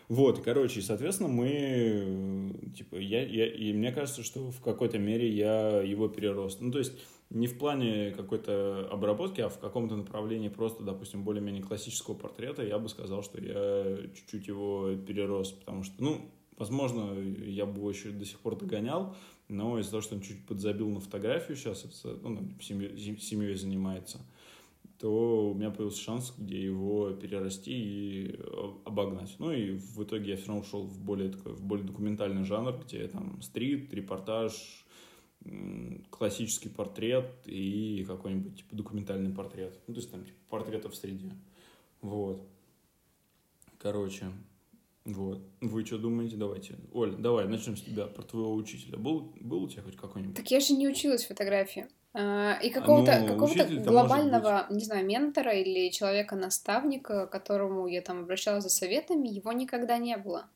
Вот, короче, и, соответственно, мы, э, типа, я, я, и мне кажется, что в какой-то мере я его перерос. Ну, то есть, не в плане какой-то обработки, а в каком-то направлении просто, допустим, более-менее классического портрета, я бы сказал, что я чуть-чуть его перерос, потому что, ну, возможно, я бы его еще до сих пор догонял, но из-за того, что он чуть подзабил на фотографию сейчас, ну, семьей, семьей занимается, то у меня появился шанс, где его перерасти и э, обогнать. Ну и в итоге я все равно ушел в более, такой, в более документальный жанр, где там стрит, репортаж, классический портрет и какой-нибудь типа документальный портрет. Ну, то есть там типа портретов в среде. Вот. Короче, вот. Вы что думаете? Давайте. Оль, давай, начнем с тебя, про твоего учителя. Был, был у тебя хоть какой-нибудь? Так я же не училась фотографии. А, и какого-то ну, какого глобального, не знаю, ментора или человека-наставника, к которому я там обращалась за советами, его никогда не было.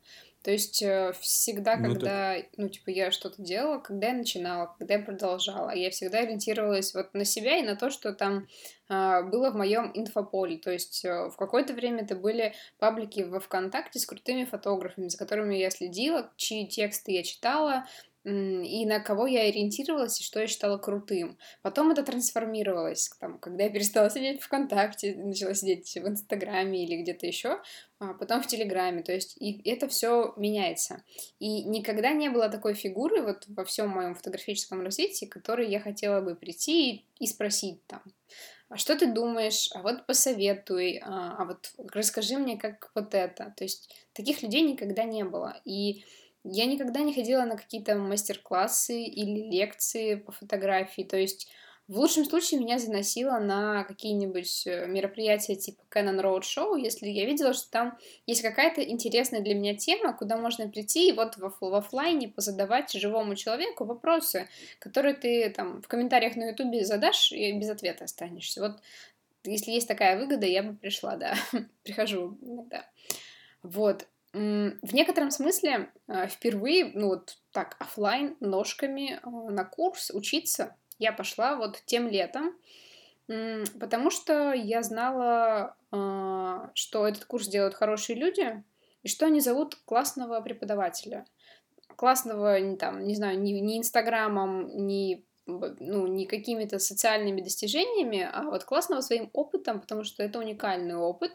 То есть э, всегда, ну, когда, так... ну, типа, я что-то делала, когда я начинала, когда я продолжала, я всегда ориентировалась вот на себя и на то, что там э, было в моем инфополе. То есть э, в какое-то время это были паблики во ВКонтакте с крутыми фотографами, за которыми я следила, чьи тексты я читала, и на кого я ориентировалась, и что я считала крутым. Потом это трансформировалось, там, когда я перестала сидеть в ВКонтакте, начала сидеть в Инстаграме или где-то еще, а потом в Телеграме, то есть и это все меняется. И никогда не было такой фигуры вот во всем моем фотографическом развитии, которой я хотела бы прийти и, и спросить там, а что ты думаешь, а вот посоветуй, а, а вот расскажи мне, как вот это. То есть таких людей никогда не было. И я никогда не ходила на какие-то мастер-классы или лекции по фотографии, то есть в лучшем случае меня заносило на какие-нибудь э, мероприятия типа Canon Road Show, если я видела, что там есть какая-то интересная для меня тема, куда можно прийти и вот в, в офлайне позадавать живому человеку вопросы, которые ты там в комментариях на ютубе задашь и без ответа останешься. Вот если есть такая выгода, я бы пришла, да, <laughs> прихожу иногда. Вот. В некотором смысле э, впервые, ну вот так, офлайн ножками э, на курс учиться я пошла вот тем летом, потому что я знала, э, что этот курс делают хорошие люди, и что они зовут классного преподавателя. Классного, там, не знаю, ни, ни Инстаграмом, ни ну, не какими-то социальными достижениями, а вот классного своим опытом, потому что это уникальный опыт,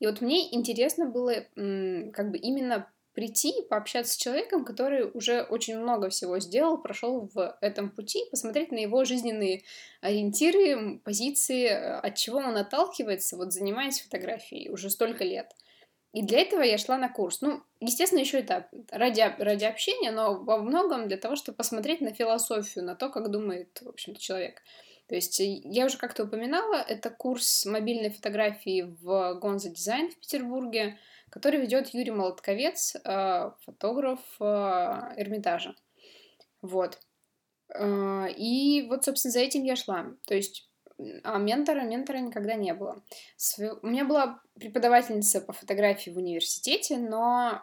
и вот мне интересно было как бы именно прийти и пообщаться с человеком, который уже очень много всего сделал, прошел в этом пути, посмотреть на его жизненные ориентиры, позиции, от чего он отталкивается, вот занимаясь фотографией уже столько лет. И для этого я шла на курс. Ну, естественно, еще это ради, ради общения, но во многом для того, чтобы посмотреть на философию, на то, как думает, в общем-то, человек. То есть э, я уже как-то упоминала, это курс мобильной фотографии в Гонза Дизайн в Петербурге, который ведет Юрий Молотковец, э, фотограф э, Эрмитажа. Вот. И вот, собственно, за этим я шла. То есть а ментора, ментора никогда не было. У меня была преподавательница по фотографии в университете, но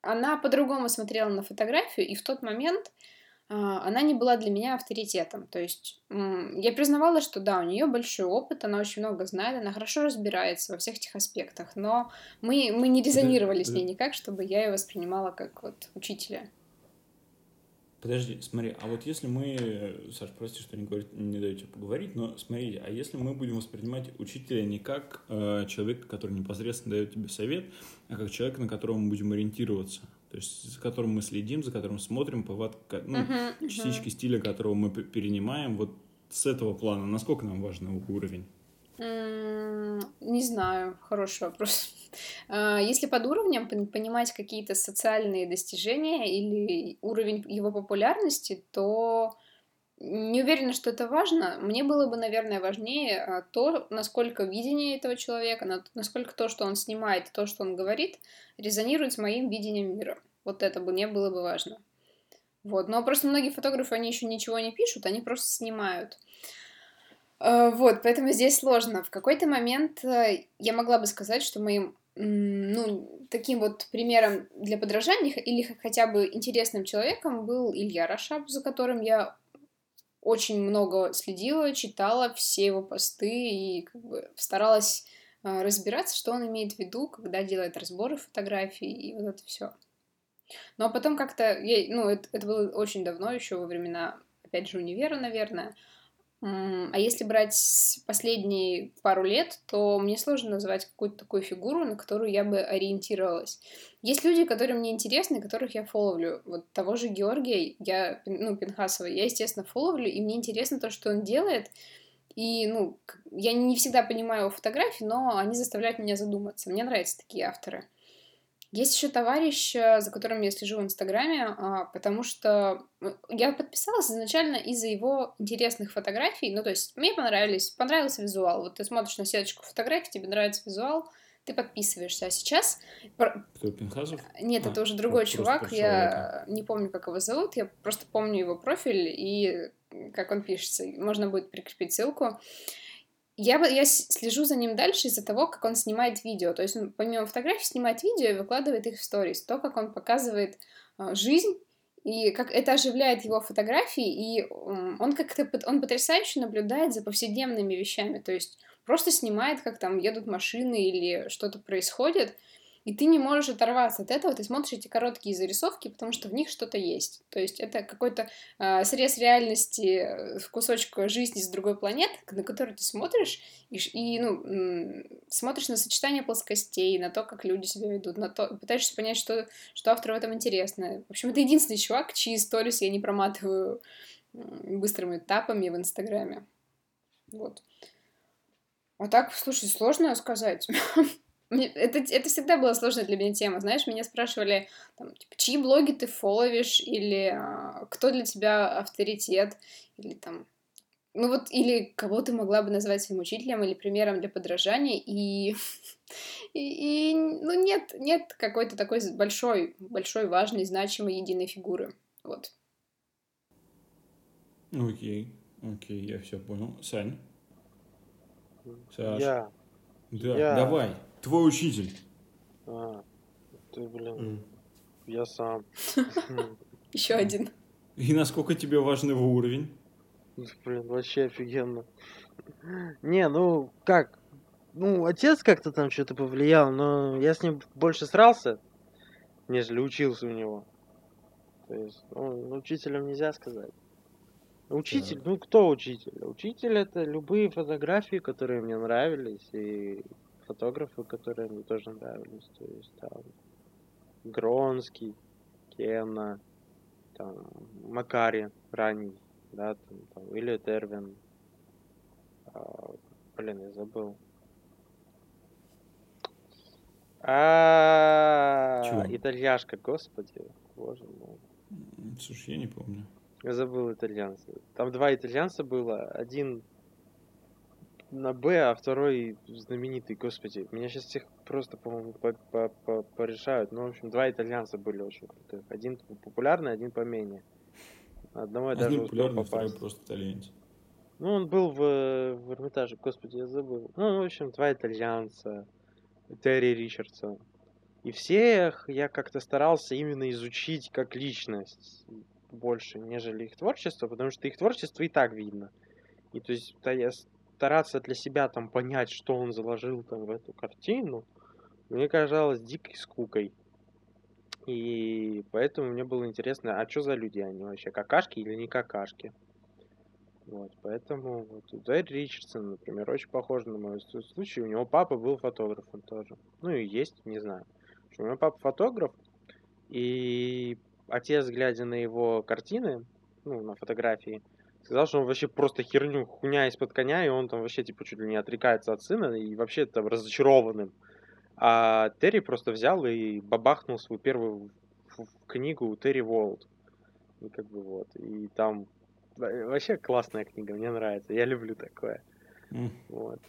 она по-другому смотрела на фотографию, и в тот момент она не была для меня авторитетом. То есть я признавала, что да, у нее большой опыт, она очень много знает, она хорошо разбирается во всех этих аспектах, но мы, мы не резонировали с ней никак, чтобы я ее воспринимала как вот учителя. Подожди, смотри, а вот если мы, Саш, прости, что не, говорит, не даю тебе поговорить, но смотри, а если мы будем воспринимать учителя не как э, человека, который непосредственно дает тебе совет, а как человека, на которого мы будем ориентироваться, то есть за которым мы следим, за которым смотрим, повадка, ну, uh-huh, частички uh-huh. стиля, которого мы перенимаем, вот с этого плана, насколько нам важен уровень? Не знаю, хороший вопрос. <laughs> А, если под уровнем понимать какие-то социальные достижения или уровень его популярности, то не уверена, что это важно. Мне было бы, наверное, важнее а, то, насколько видение этого человека, насколько то, что он снимает, то, что он говорит, резонирует с моим видением мира. Вот это бы мне было бы важно. Вот. Но просто многие фотографы, они еще ничего не пишут, они просто снимают. А, вот, поэтому здесь сложно. В какой-то момент э, я могла бы сказать, что моим ну, таким вот примером для подражания или хотя бы интересным человеком был Илья Рашаб, за которым я очень много следила, читала все его посты и как бы старалась э, разбираться, что он имеет в виду, когда делает разборы фотографий и вот это все. Но потом как-то, я, ну, это, это было очень давно, еще во времена, опять же, универа, наверное, А если брать последние пару лет, то мне сложно назвать какую-то такую фигуру, на которую я бы ориентировалась. Есть люди, которые мне интересны, которых я фоловлю. Вот того же Георгия, я, ну, Пинхасова, я, естественно, фоловлю, и мне интересно то, что он делает. И, ну, я не всегда понимаю его фотографии, но они заставляют меня задуматься. Мне нравятся такие авторы. Есть еще товарищ, э, за которым я слежу в Инстаграме, а, потому что ну, я подписалась изначально из-за его интересных фотографий. Ну, то есть мне понравились, понравился визуал. Вот ты смотришь на сеточку фотографий, тебе нравится визуал, ты подписываешься. А сейчас... Кто, Пинхазов? Нет, а, это уже другой чувак, я не помню, как его зовут, я просто помню его профиль и как он пишется. Можно будет прикрепить ссылку я, я слежу за ним дальше из-за того, как он снимает видео. То есть он помимо фотографий снимает видео и выкладывает их в сторис. То, как он показывает э, жизнь и как это оживляет его фотографии, и он как-то он потрясающе наблюдает за повседневными вещами. То есть просто снимает, как там едут машины или что-то происходит, и ты не можешь оторваться от этого, ты смотришь эти короткие зарисовки, потому что в них что-то есть. То есть это какой-то э, срез реальности, э, кусочек жизни с другой планеты, на который ты смотришь и, и ну, смотришь на сочетание плоскостей, на то, как люди себя ведут, на то, пытаешься понять, что, что автору в этом интересно. В общем, это единственный чувак, чьи сторис я не проматываю быстрыми этапами в Инстаграме. Вот. А так, слушай, сложно сказать. <laughs> Это, это всегда была сложная для меня тема. Знаешь, меня спрашивали, там, типа, чьи блоги ты фоловишь, или а, кто для тебя авторитет, или там... Ну вот, или кого ты могла бы назвать своим учителем или примером для подражания, и... <laughs> и, и ну, нет, нет какой-то такой большой, большой, важной, значимой единой фигуры. Вот. Окей, окей, я все понял. Сань? Саш? Я. Да, я... давай. Твой учитель. А, ты, блин, mm. я сам. <laughs> Еще один. И насколько тебе важен его уровень? Блин, вообще офигенно. Не, ну как? Ну, отец как-то там что-то повлиял, но я с ним больше срался, нежели учился у него. То есть, ну, учителем нельзя сказать. Учитель, ну кто учитель? Учитель это любые фотографии, которые мне нравились, и фотографы, которые мне тоже нравились. То есть там Гронский, Кена, там Макари ранний, да, там, там или Тервин. А, блин, я забыл. А, итальяшка, господи, боже мой. Слушай, я не помню. Я забыл итальянца. Там два итальянца было. Один на Б, а второй знаменитый, господи. Меня сейчас всех просто, по-моему, порешают. Ну, в общем, два итальянца были очень крутых. Один популярный, один поменее. Одного я один даже популярный, второй просто итальянец. Ну, он был в, в Эрмитаже, господи, я забыл. Ну, в общем, два итальянца. Терри Ричардсон. И всех я как-то старался именно изучить как личность больше, нежели их творчество, потому что их творчество и так видно. И то есть стараться для себя там понять, что он заложил там в эту картину, мне казалось дикой скукой. И поэтому мне было интересно, а что за люди они вообще, какашки или не какашки? Вот, поэтому вот Дэйд Ричардсон, например, очень похож на мой случай. У него папа был фотографом тоже. Ну и есть, не знаю. У него папа фотограф, и отец, глядя на его картины, ну, на фотографии, сказал, что он вообще просто херню, хуйня из-под коня, и он там вообще, типа, чуть ли не отрекается от сына, и вообще там разочарованным. А Терри просто взял и бабахнул свою первую книгу Терри Волд. И как бы вот. И там вообще классная книга, мне нравится. Я люблю такое. Mm. Вот.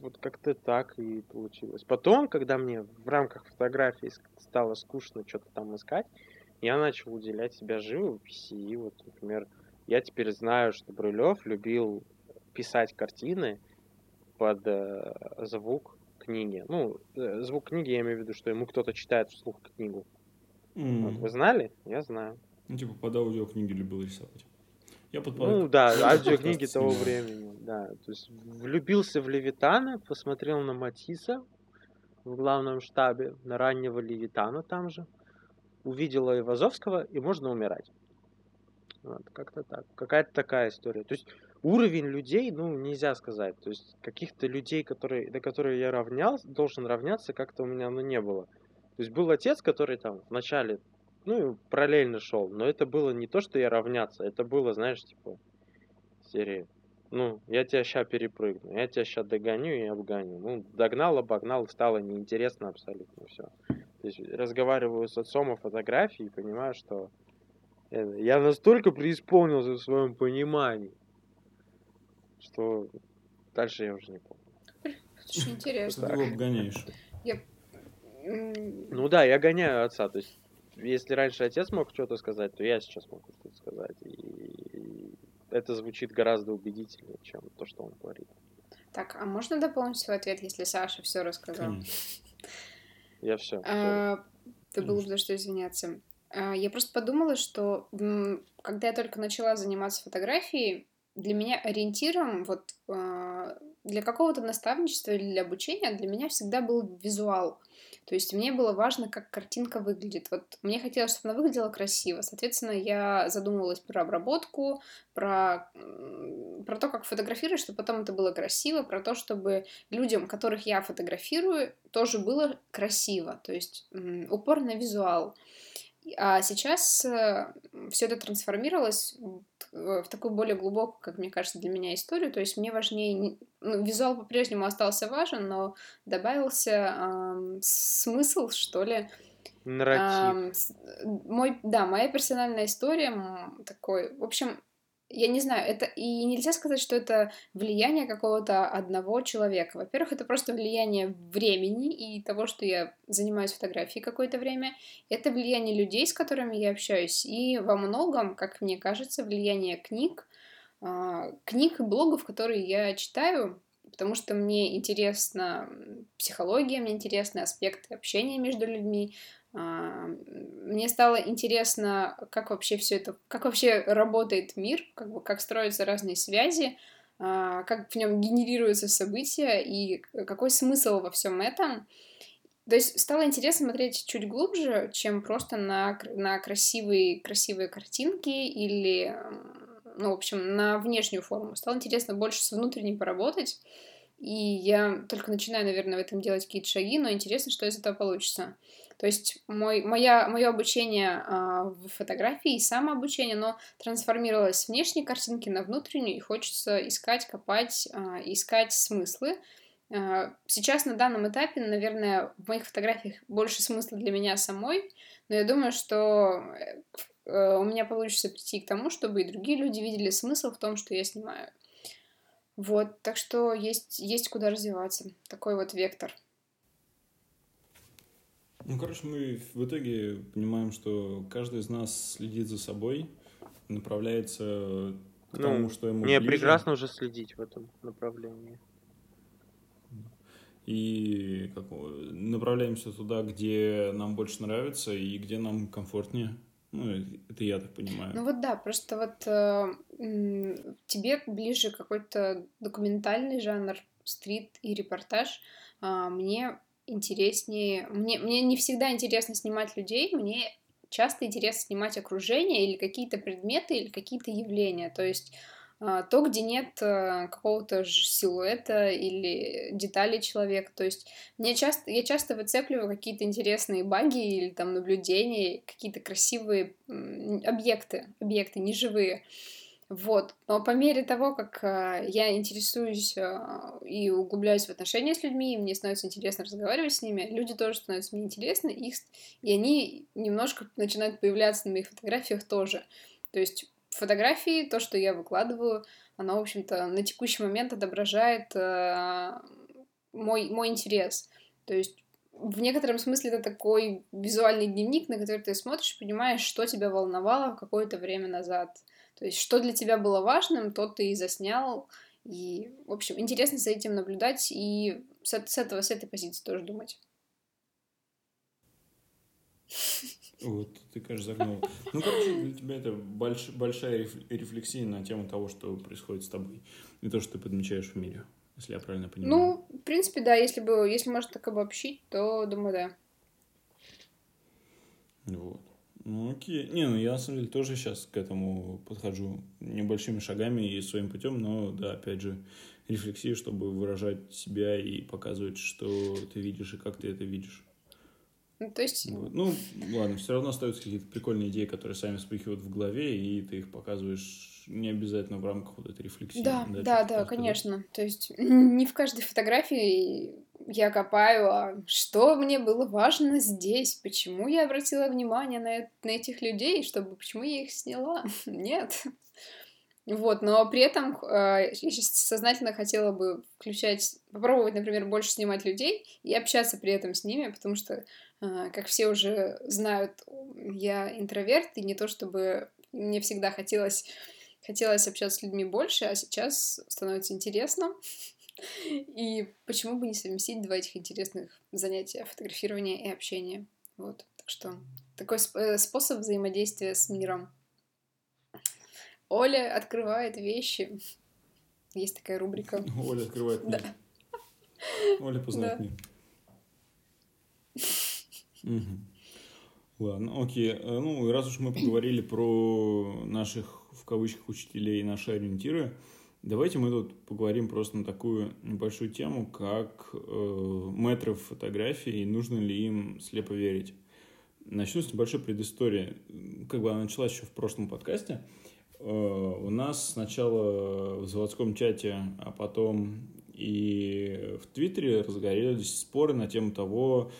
Вот как-то так и получилось. Потом, когда мне в рамках фотографии стало скучно что-то там искать, я начал уделять себя живописи. И вот, например, я теперь знаю, что Брюлев любил писать картины под э, звук книги. Ну, э, звук книги я имею в виду, что ему кто-то читает вслух книгу. Mm. Вот, вы знали? Я знаю. Ну, типа под аудиокниги любил рисовать. Я под Ну да, <laughs> аудиокниги того времени, да. То есть влюбился в Левитана, посмотрел на Матисса в главном штабе, на раннего Левитана там же, увидела Ивазовского, и можно умирать. Вот, как-то так. Какая-то такая история. То есть уровень людей, ну, нельзя сказать. То есть каких-то людей, которые, до которых я равнялся, должен равняться, как-то у меня ну, не было. То есть был отец, который там вначале, ну, параллельно шел, но это было не то, что я равняться, это было, знаешь, типа, серии, ну, я тебя сейчас перепрыгну, я тебя сейчас догоню и обгоню. Ну, догнал, обогнал, стало неинтересно абсолютно все. То есть разговариваю с отцом о фотографии и понимаю, что я настолько преисполнился в своем понимании, что дальше я уже не помню. Очень интересно. Ты его обгоняешь. Я... Ну да, я гоняю отца. То есть, если раньше отец мог что-то сказать, то я сейчас могу что-то сказать. И это звучит гораздо убедительнее, чем то, что он говорит. Так, а можно дополнить свой ответ, если Саша все рассказал? Конечно. Я все. А, ты было за что извиняться. А, Я просто подумала, что когда я только начала заниматься фотографией, для меня ориентиром вот а, для какого-то наставничества или для обучения для меня всегда был визуал. То есть мне было важно, как картинка выглядит. Вот мне хотелось, чтобы она выглядела красиво. Соответственно, я задумывалась про обработку, про, про то, как фотографировать, чтобы потом это было красиво, про то, чтобы людям, которых я фотографирую, тоже было красиво. То есть упор на визуал. А сейчас все это трансформировалось в в такую более глубокую, как мне кажется, для меня историю. То есть мне важнее... не- ну, визуал по-прежнему остался важен, но добавился ам, смысл, что ли. Нарратив. С- мой, да, моя персональная история такой. В общем, я не знаю, это и нельзя сказать, что это влияние какого-то одного человека. Во-первых, это просто влияние времени и того, что я занимаюсь фотографией какое-то время. Это влияние людей, с которыми я общаюсь. И во многом, как мне кажется, влияние книг, а, книг и блогов, которые я читаю, потому что мне интересна психология, мне интересны аспекты общения между людьми. А, Мне стало интересно, как вообще все это, как вообще работает мир, как бы как строятся разные связи, а, как в нем генерируются события и какой смысл во всем этом. То есть стало интересно смотреть чуть глубже, чем просто на, на красивые, красивые картинки или, ну, в общем, на внешнюю форму. Стало интересно больше с внутренней поработать. И я только начинаю, наверное, в этом делать какие-то шаги, но интересно, что из этого получится. То есть мой, моя, мое обучение а, в фотографии и самообучение, оно трансформировалось с внешней картинки на внутреннюю, и хочется искать, копать, а, искать смыслы. А, Сейчас на данном этапе, наверное, в моих фотографиях больше смысла для меня самой, но я думаю, что э, э, у меня получится прийти к тому, чтобы и другие люди видели смысл в том, что я снимаю. Вот, так что есть, есть куда развиваться. Такой вот вектор. Ну, короче, мы в итоге понимаем, что каждый из нас следит за собой, направляется к Ну, тому, что ему Мне ближе, прекрасно уже следить в этом направлении. и как, направляемся туда, где нам больше нравится и где нам комфортнее. Ну, это я так понимаю. Ну вот да, просто вот э, тебе ближе какой-то документальный жанр, стрит и репортаж. А мне интереснее, мне, мне не всегда интересно снимать людей, мне часто интересно снимать окружение или какие-то предметы, или какие-то явления. То есть а, то, где нет э, какого-то силуэта или деталей человека. То есть мне часто, я часто выцепливаю какие-то интересные баги или там наблюдения, какие-то красивые объекты, объекты неживые. Вот. Но по мере того, как а, я интересуюсь а, и углубляюсь в отношения с людьми, и мне становится интересно разговаривать с ними, люди тоже становятся мне интересны, их, и они немножко начинают появляться на моих фотографиях тоже. То есть фотографии, то, что я выкладываю, оно, в общем-то, на текущий момент отображает э, мой, мой интерес. То есть в некотором смысле это такой визуальный дневник, на который ты смотришь, понимаешь, что тебя волновало какое-то время назад. То есть, что для тебя было важным, то ты и заснял. И, в общем, интересно за этим наблюдать и с, с этого, с этой позиции тоже думать. Вот, ты, кажется, загнул. Ну, короче, для тебя это больш- большая реф- рефлексия на тему того, что происходит с тобой. И то, что ты подмечаешь в мире, если я правильно понимаю. Ну, в принципе, да, если бы, если можно так обобщить, то думаю, да. Вот. Ну, окей. Не, ну я на самом деле тоже сейчас к этому подхожу небольшими шагами и своим путем, но да, опять же, рефлексию, чтобы выражать себя и показывать, что ты видишь и как ты это видишь. Ну, то есть... Вот. Ну, ладно, все равно остаются какие-то прикольные идеи, которые сами вспыхивают в голове, и ты их показываешь не обязательно в рамках вот этой рефлексии. Да, да, да, конечно. То есть <laughs> не в каждой фотографии я копаю, а что мне было важно здесь, почему я обратила внимание на, на этих людей, чтобы почему я их сняла. <laughs> Нет. Вот, но при этом э, я сейчас сознательно хотела бы включать, попробовать, например, больше снимать людей и общаться при этом с ними, потому что, э, как все уже знают, я интроверт, и не то чтобы мне всегда хотелось, хотелось общаться с людьми больше, а сейчас становится интересно. И почему бы не совместить два этих интересных занятия фотографирования и общения. Вот, так что такой э, способ взаимодействия с миром. Оля открывает вещи. Есть такая рубрика. Оля открывает мир. Да. Оля познает да. мир. Угу. Ладно, окей. Э, ну, раз уж мы поговорили про наших, в кавычках, учителей и наши ориентиры, давайте мы тут поговорим просто на такую небольшую тему, как э, метры в фотографии и нужно ли им слепо верить. Начну с небольшой предыстории. Как бы она началась еще в прошлом подкасте. Э, у нас сначала в заводском чате, а потом и в Твиттере разгорелись споры на тему того,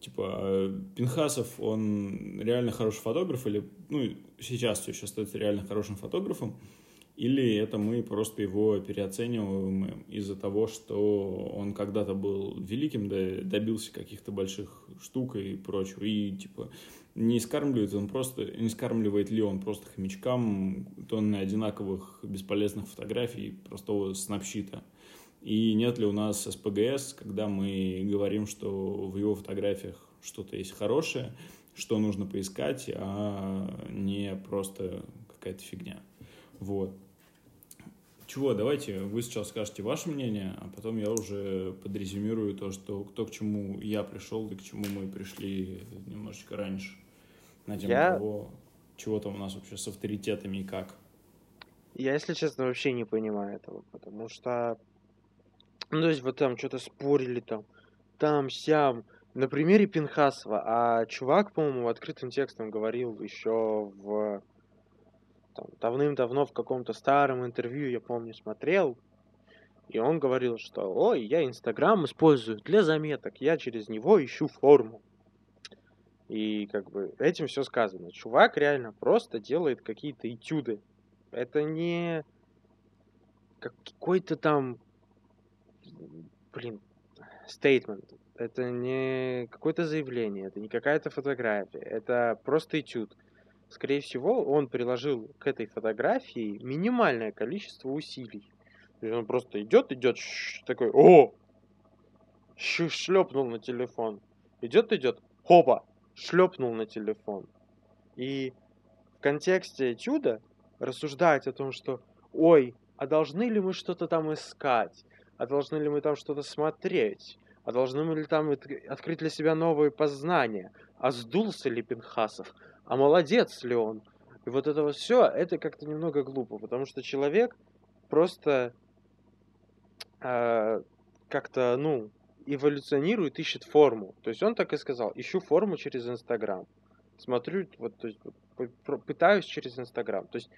типа, Пинхасов, он реально хороший фотограф или, ну, сейчас все еще остается реально хорошим фотографом, или это мы просто его переоцениваем из-за того, что он когда-то был великим, добился каких-то больших штук и прочего, и, типа, не скармливает он просто, не скармливает ли он просто хомячкам тонны одинаковых бесполезных фотографий простого снапщита. И нет ли у нас СПГС, когда мы говорим, что в его фотографиях что-то есть хорошее, что нужно поискать, а не просто какая-то фигня. Вот. Чего, давайте вы сейчас скажете ваше мнение, а потом я уже подрезюмирую то, что кто к чему я пришел и к чему мы пришли немножечко раньше на тему я... того, чего там у нас вообще с авторитетами и как. Я, если честно, вообще не понимаю этого, потому что, ну, то есть вот там что-то спорили там, там, сям, на примере Пинхасова, а чувак, по-моему, открытым текстом говорил еще в там, давным-давно в каком-то старом интервью, я помню, смотрел, и он говорил, что ой, я Инстаграм использую для заметок, я через него ищу форму. И как бы этим все сказано. Чувак реально просто делает какие-то этюды. Это не какой-то там, блин, стейтмент. Это не какое-то заявление, это не какая-то фотография. Это просто этюд. Скорее всего, он приложил к этой фотографии минимальное количество усилий. То есть он просто идет, идет, такой, о, шлепнул на телефон. Идет, идет, хопа, шлепнул на телефон. И в контексте чуда рассуждать о том, что ой, а должны ли мы что-то там искать? А должны ли мы там что-то смотреть? А должны мы ли там открыть для себя новые познания? А сдулся ли Пинхасов? А молодец ли он? И вот это вот все, это как-то немного глупо, потому что человек просто э, как-то, ну, эволюционирует, ищет форму. То есть он так и сказал, ищу форму через Инстаграм. Смотрю, вот, то есть, пытаюсь через Инстаграм. То есть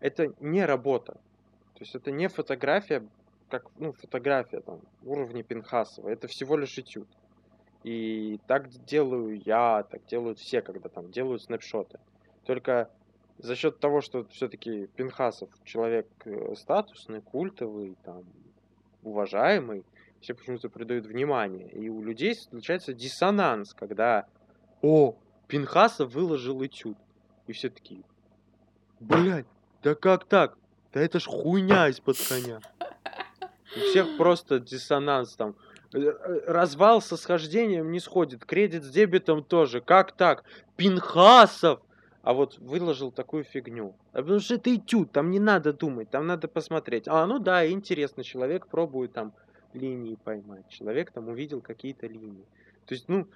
это не работа. То есть это не фотография, как, ну, фотография там, уровня Пинхасова. Это всего лишь этюд. И так делаю я, так делают все, когда там делают снапшоты. Только за счет того, что все-таки Пинхасов человек э, статусный, культовый, там, уважаемый, все почему-то придают внимание. И у людей случается диссонанс, когда «О, Пинхасов выложил этюд». И все такие «Блядь, да как так? Да это ж хуйня из-под коня». У всех просто диссонанс там. Развал со схождением не сходит. Кредит с дебетом тоже. Как так? Пинхасов! А вот выложил такую фигню. А потому что это этюд, там не надо думать, там надо посмотреть. А, ну да, интересно, человек пробует там линии поймать. Человек там увидел какие-то линии. То есть, ну,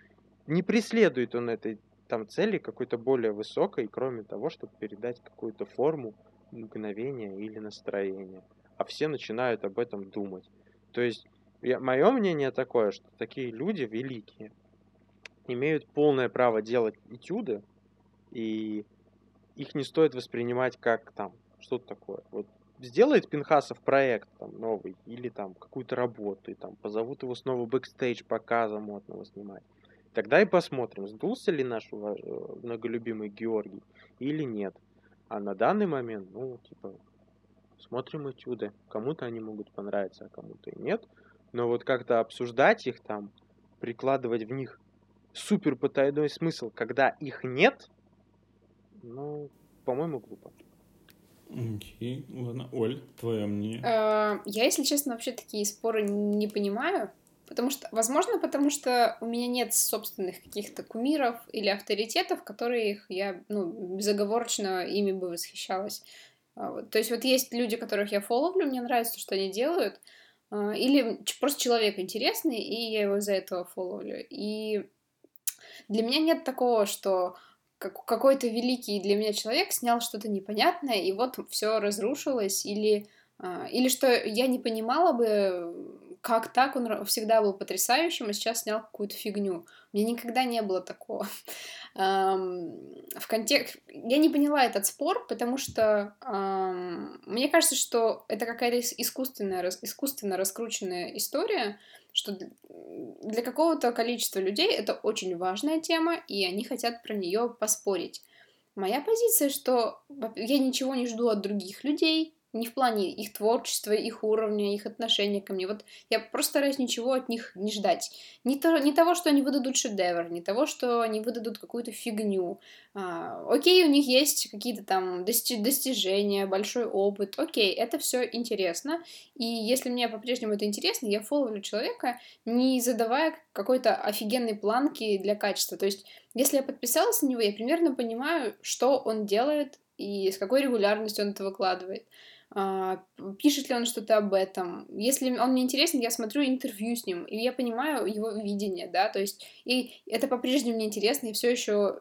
не преследует он этой там цели какой-то более высокой, кроме того, чтобы передать какую-то форму мгновения или настроения. А все начинают об этом думать. То есть, мое мнение такое, что такие люди великие имеют полное право делать этюды, и их не стоит воспринимать как там что-то такое. Вот сделает Пинхасов проект там новый или там какую-то работу, и там позовут его снова бэкстейдж показа модного снимать. Тогда и посмотрим, сдулся ли наш э, многолюбимый Георгий или нет. А на данный момент, ну, типа, смотрим этюды. Кому-то они могут понравиться, а кому-то и нет. Но вот как-то обсуждать их там, прикладывать в них супер потайной смысл, когда их нет, ну, по-моему, глупо. Окей, ладно. Оль, твое мнение? Э, я, если честно, вообще такие споры не понимаю. Потому что, возможно, потому что у меня нет собственных каких-то кумиров или авторитетов, которых я, ну, безоговорочно ими бы восхищалась. А, то есть вот есть люди, которых я фоловлю, мне нравится, что они делают, или просто человек интересный, и я его из-за этого фоловлю. И для меня нет такого, что какой-то великий для меня человек снял что-то непонятное, и вот все разрушилось, или, а, или что я не понимала бы, как так он всегда был потрясающим, а сейчас снял какую-то фигню. У меня никогда не было такого. <laughs> В контекст... Я не поняла этот спор, потому что мне кажется, что это какая-то искусственная, искусственно раскрученная история, что для какого-то количества людей это очень важная тема, и они хотят про нее поспорить. Моя позиция, что я ничего не жду от других людей, не в плане их творчества, их уровня, их отношения ко мне. Вот я просто стараюсь ничего от них не ждать. Не, то, не того, что они выдадут шедевр, не того, что они выдадут какую-то фигню. А, окей, у них есть какие-то там дости- достижения, большой опыт. Окей, это все интересно. И если мне по-прежнему это интересно, я фолловлю человека, не задавая какой-то офигенной планки для качества. То есть, если я подписалась на него, я примерно понимаю, что он делает и с какой регулярностью он это выкладывает. А, пишет ли он что-то об этом. Если он мне интересен, я смотрю интервью с ним, и я понимаю его видение, да, то есть, и это по-прежнему мне интересно, я все еще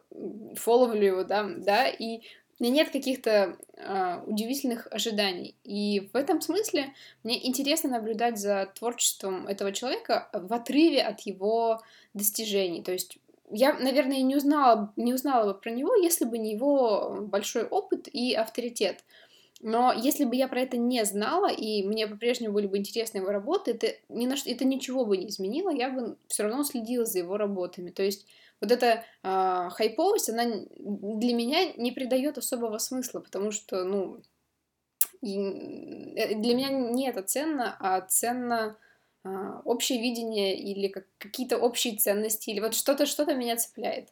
фолловлю его, да, да, и у меня нет каких-то э, удивительных ожиданий. И в этом смысле мне интересно наблюдать за творчеством этого человека в отрыве от его достижений. То есть я, наверное, не узнала, не узнала бы про него, если бы не его большой опыт и авторитет. Но если бы я про это не знала, и мне по-прежнему были бы интересны его работы, это, ни на что, это ничего бы не изменило, я бы все равно следила за его работами. То есть вот эта э, хайповость, она для меня не придает особого смысла, потому что, ну, э, для меня не это ценно, а ценно э, общее видение или как, какие-то общие ценности, или вот что-то, что-то меня цепляет.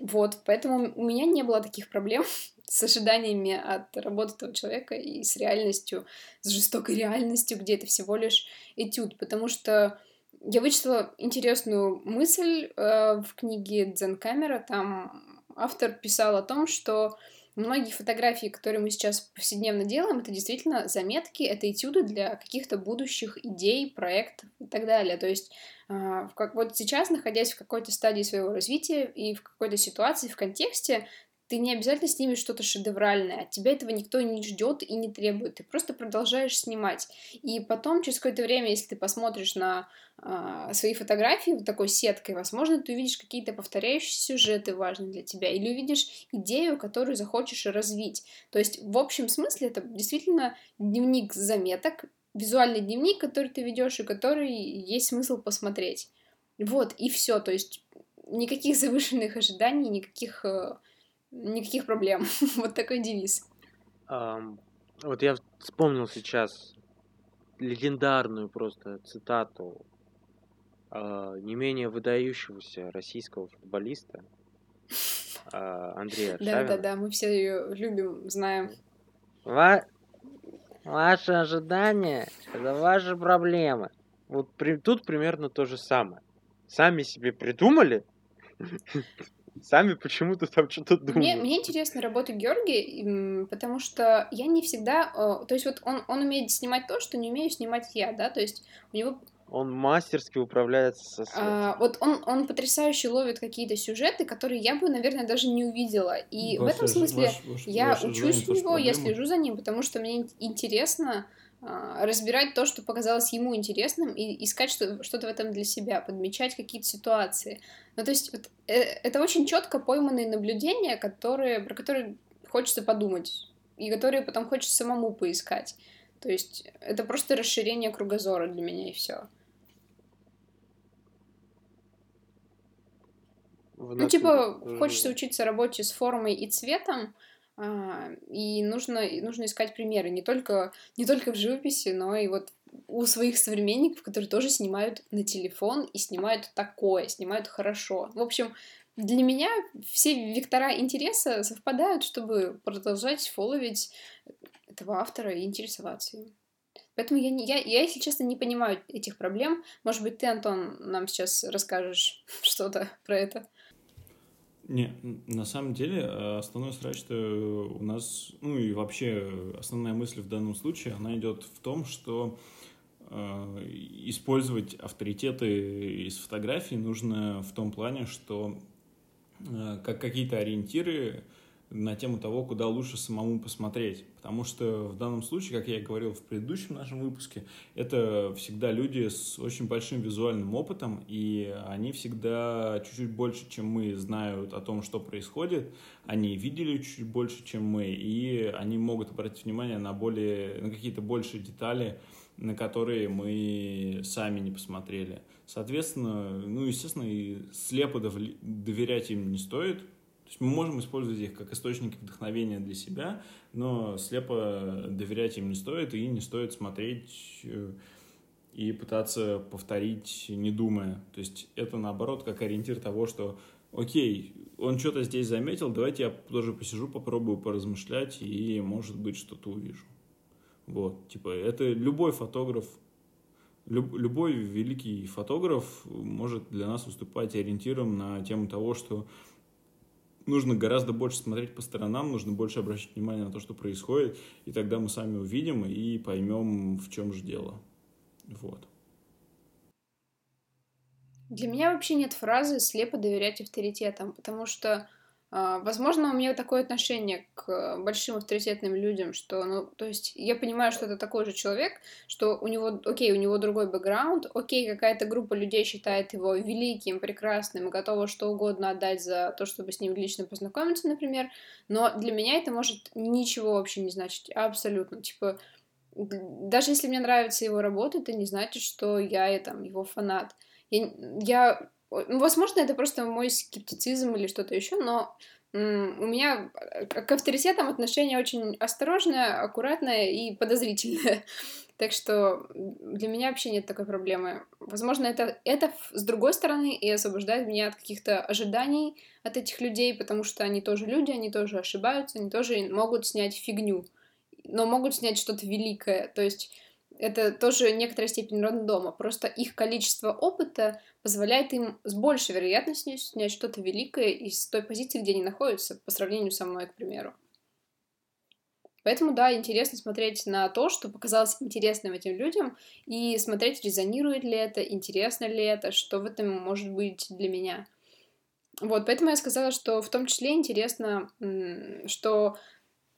Вот, поэтому у меня не было таких проблем с ожиданиями от работы этого человека и с реальностью, с жестокой реальностью, где это всего лишь этюд, потому что я вычитала интересную мысль э, в книге Дзен Камера, там автор писал о том, что многие фотографии, которые мы сейчас повседневно делаем, это действительно заметки, это этюды для каких-то будущих идей, проектов и так далее. То есть, э, как вот сейчас, находясь в какой-то стадии своего развития и в какой-то ситуации, в контексте, ты не обязательно снимешь что-то шедевральное, от тебя этого никто не ждет и не требует, ты просто продолжаешь снимать. И потом, через какое-то время, если ты посмотришь на э, свои фотографии вот такой сеткой, возможно, ты увидишь какие-то повторяющиеся сюжеты важные для тебя, или увидишь идею, которую захочешь развить. То есть, в общем смысле, это действительно дневник заметок, визуальный дневник, который ты ведешь и который есть смысл посмотреть. Вот, и все. То есть никаких завышенных ожиданий, никаких э, никаких проблем. <laughs> вот такой девиз. Um, вот я вспомнил сейчас легендарную просто цитату uh, не менее выдающегося российского футболиста uh, Андрея Да, да, да, мы все ее любим, знаем. Ва... Ваши ожидания — это ваши проблемы. Вот при... тут примерно то же самое. Сами себе придумали, <laughs> сами почему-то там что-то думают. Мне, мне интересна работа Георгия, потому что я не всегда... Э, то есть вот он, он умеет снимать то, что не умею снимать я, да, то есть у него Он мастерски управляется со светом. А, вот он, он потрясающе ловит какие-то сюжеты, которые я бы, наверное, даже не увидела. И в Ваше этом смысле ваш- ваш- я ваше учусь у него, я слежу за ним, потому что мне ин- интересно а, разбирать то, что показалось ему интересным, и искать что- что-то в этом для себя, подмечать какие-то ситуации. Ну, то есть вот, э, это очень четко пойманные наблюдения, которые, про которые хочется подумать, и которые потом хочется самому поискать. То есть это просто расширение кругозора для меня, и все. Ну, типа, хочется учиться работе с формой и цветом, а, и нужно, нужно искать примеры не только, не только в живописи, но и вот у своих современников, которые тоже снимают на телефон и снимают такое, снимают хорошо. В общем, для меня все вектора интереса совпадают, чтобы продолжать фолловить этого автора и интересоваться им. Поэтому я, не- я, я, если честно, не понимаю этих проблем. Может быть, ты, Антон, нам сейчас расскажешь <laughs> что-то про это. Не, на самом деле э, основной срач, у нас, ну и вообще основная мысль в данном случае, она идет в том, что э, использовать авторитеты из фотографий нужно в том плане, что э, как какие-то ориентиры на тему того, куда лучше самому посмотреть. Потому что в данном случае, как я и говорил в предыдущем нашем выпуске, это всегда люди с очень большим визуальным опытом, и они всегда чуть-чуть больше, чем мы, знают о том, что происходит, они видели чуть больше, чем мы, и они могут обратить внимание на, более, на какие-то большие детали, на которые мы сами не посмотрели. Соответственно, ну, естественно, и слепо доверять им не стоит, то есть мы можем использовать их как источники вдохновения для себя, но слепо доверять им не стоит, и не стоит смотреть э, и пытаться повторить, не думая. То есть это, наоборот, как ориентир того, что окей, он что-то здесь заметил, давайте я тоже посижу, попробую поразмышлять, и, может быть, что-то увижу. Вот, типа, это любой фотограф, люб- любой великий фотограф может для нас выступать ориентиром на тему того, что нужно гораздо больше смотреть по сторонам, нужно больше обращать внимание на то, что происходит, и тогда мы сами увидим и поймем, в чем же дело. Вот. Для меня вообще нет фразы слепо доверять авторитетам, потому что, возможно, у меня такое отношение к большим авторитетным людям, что, ну, то есть я понимаю, что это такой же человек, что у него, окей, у него другой бэкграунд, окей, какая-то группа людей считает его великим, прекрасным готова что угодно отдать за то, чтобы с ним лично познакомиться, например, но для меня это может ничего вообще не значить, абсолютно, типа, даже если мне нравится его работа, это не значит, что я там его фанат. Я, я возможно, это просто мой скептицизм или что-то еще, но у меня э, к авторитетам отношение очень осторожное, аккуратное и подозрительное. <laughs> Так что для меня вообще нет такой проблемы. Возможно, это, это с другой стороны и освобождает меня от каких-то ожиданий от этих людей, потому что они тоже люди, они тоже ошибаются, они тоже могут снять фигню, но могут снять что-то великое. То есть это тоже некоторая степень рандома. Просто их количество опыта позволяет им с большей вероятностью снять что-то великое из той позиции, где они находятся, по сравнению со мной, к примеру. Поэтому, да, интересно смотреть на то, что показалось интересным этим людям, и смотреть, резонирует ли это, интересно ли это, что в этом может быть для меня. Вот, поэтому я сказала, что в том числе интересно, что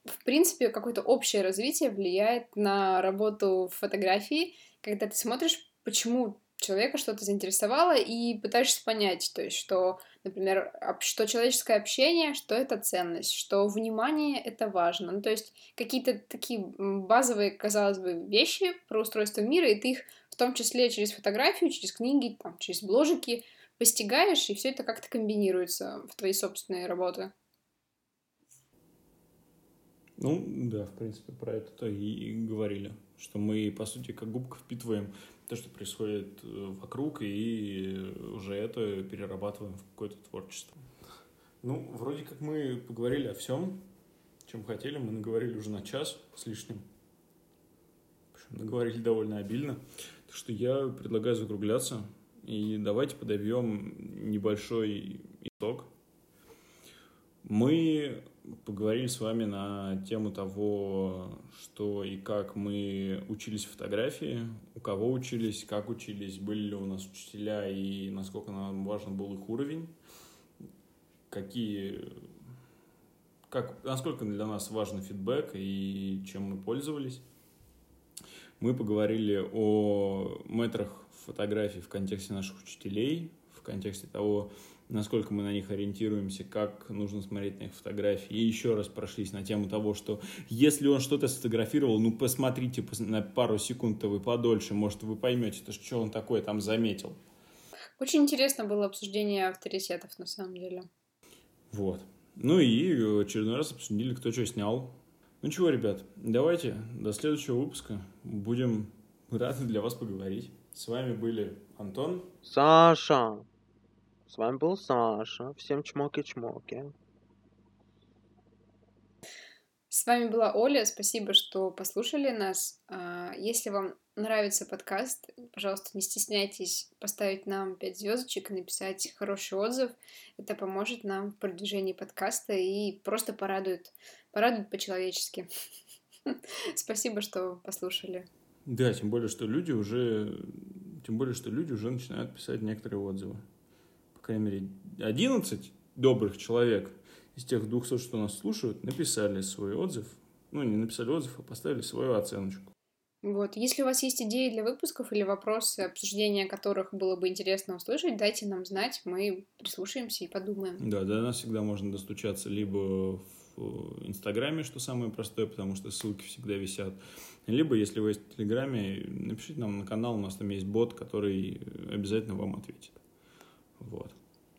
в принципе, какое-то общее развитие влияет на работу в фотографии, когда ты смотришь, почему человека что-то заинтересовало, и пытаешься понять, то есть, что, например, что человеческое общение, что это ценность, что внимание — это важно. Ну, то есть, какие-то такие базовые, казалось бы, вещи про устройство мира, и ты их в том числе через фотографию, через книги, там, через бложики постигаешь, и все это как-то комбинируется в твои собственные работы. Ну, да, в принципе, про это и говорили, что мы, по сути, как губка впитываем то, что происходит э, вокруг, и уже это перерабатываем в какое-то творчество. Ну, вроде как мы поговорили о всем, чем хотели. Мы наговорили уже на час с лишним. Общем, наговорили довольно обильно. Так что я предлагаю закругляться. И давайте подобьем небольшой итог. Мы поговорили с вами на тему того, что и как мы учились фотографии, у кого учились, как учились, были ли у нас учителя и насколько нам важен был их уровень, какие, как, насколько для нас важен фидбэк и чем мы пользовались. Мы поговорили о метрах фотографий в контексте наших учителей, в контексте того, насколько мы на них ориентируемся, как нужно смотреть на их фотографии. И еще раз прошлись на тему того, что если он что-то сфотографировал, ну посмотрите на пару секунд-то вы подольше, может вы поймете, то, что он такое там заметил. Очень интересно было обсуждение авторитетов на самом деле. Вот. Ну и очередной раз обсудили, кто что снял. Ну чего, ребят, давайте до следующего выпуска. Будем рады для вас поговорить. С вами были Антон. Саша. С вами был Саша. Всем чмоки-чмоки. С вами была Оля. Спасибо, что послушали нас. А, если вам нравится подкаст, пожалуйста, не стесняйтесь поставить нам 5 звездочек и написать хороший отзыв. Это поможет нам в продвижении подкаста и просто порадует, порадует по-человечески. <laughs> Спасибо, что послушали. Да, тем более, что люди уже, тем более, что люди уже начинают писать некоторые отзывы крайней мере, 11 добрых человек из тех 200, что нас слушают, написали свой отзыв. Ну, не написали отзыв, а поставили свою оценочку. Вот. Если у вас есть идеи для выпусков или вопросы, обсуждения которых было бы интересно услышать, дайте нам знать, мы прислушаемся и подумаем. Да, до нас всегда можно достучаться либо в Инстаграме, что самое простое, потому что ссылки всегда висят, либо, если вы есть в Телеграме, напишите нам на канал, у нас там есть бот, который обязательно вам ответит. Вот.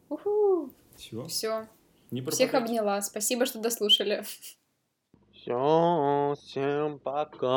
Уху. Все. Все. Не Всех обняла. Спасибо, что дослушали. Все, всем пока.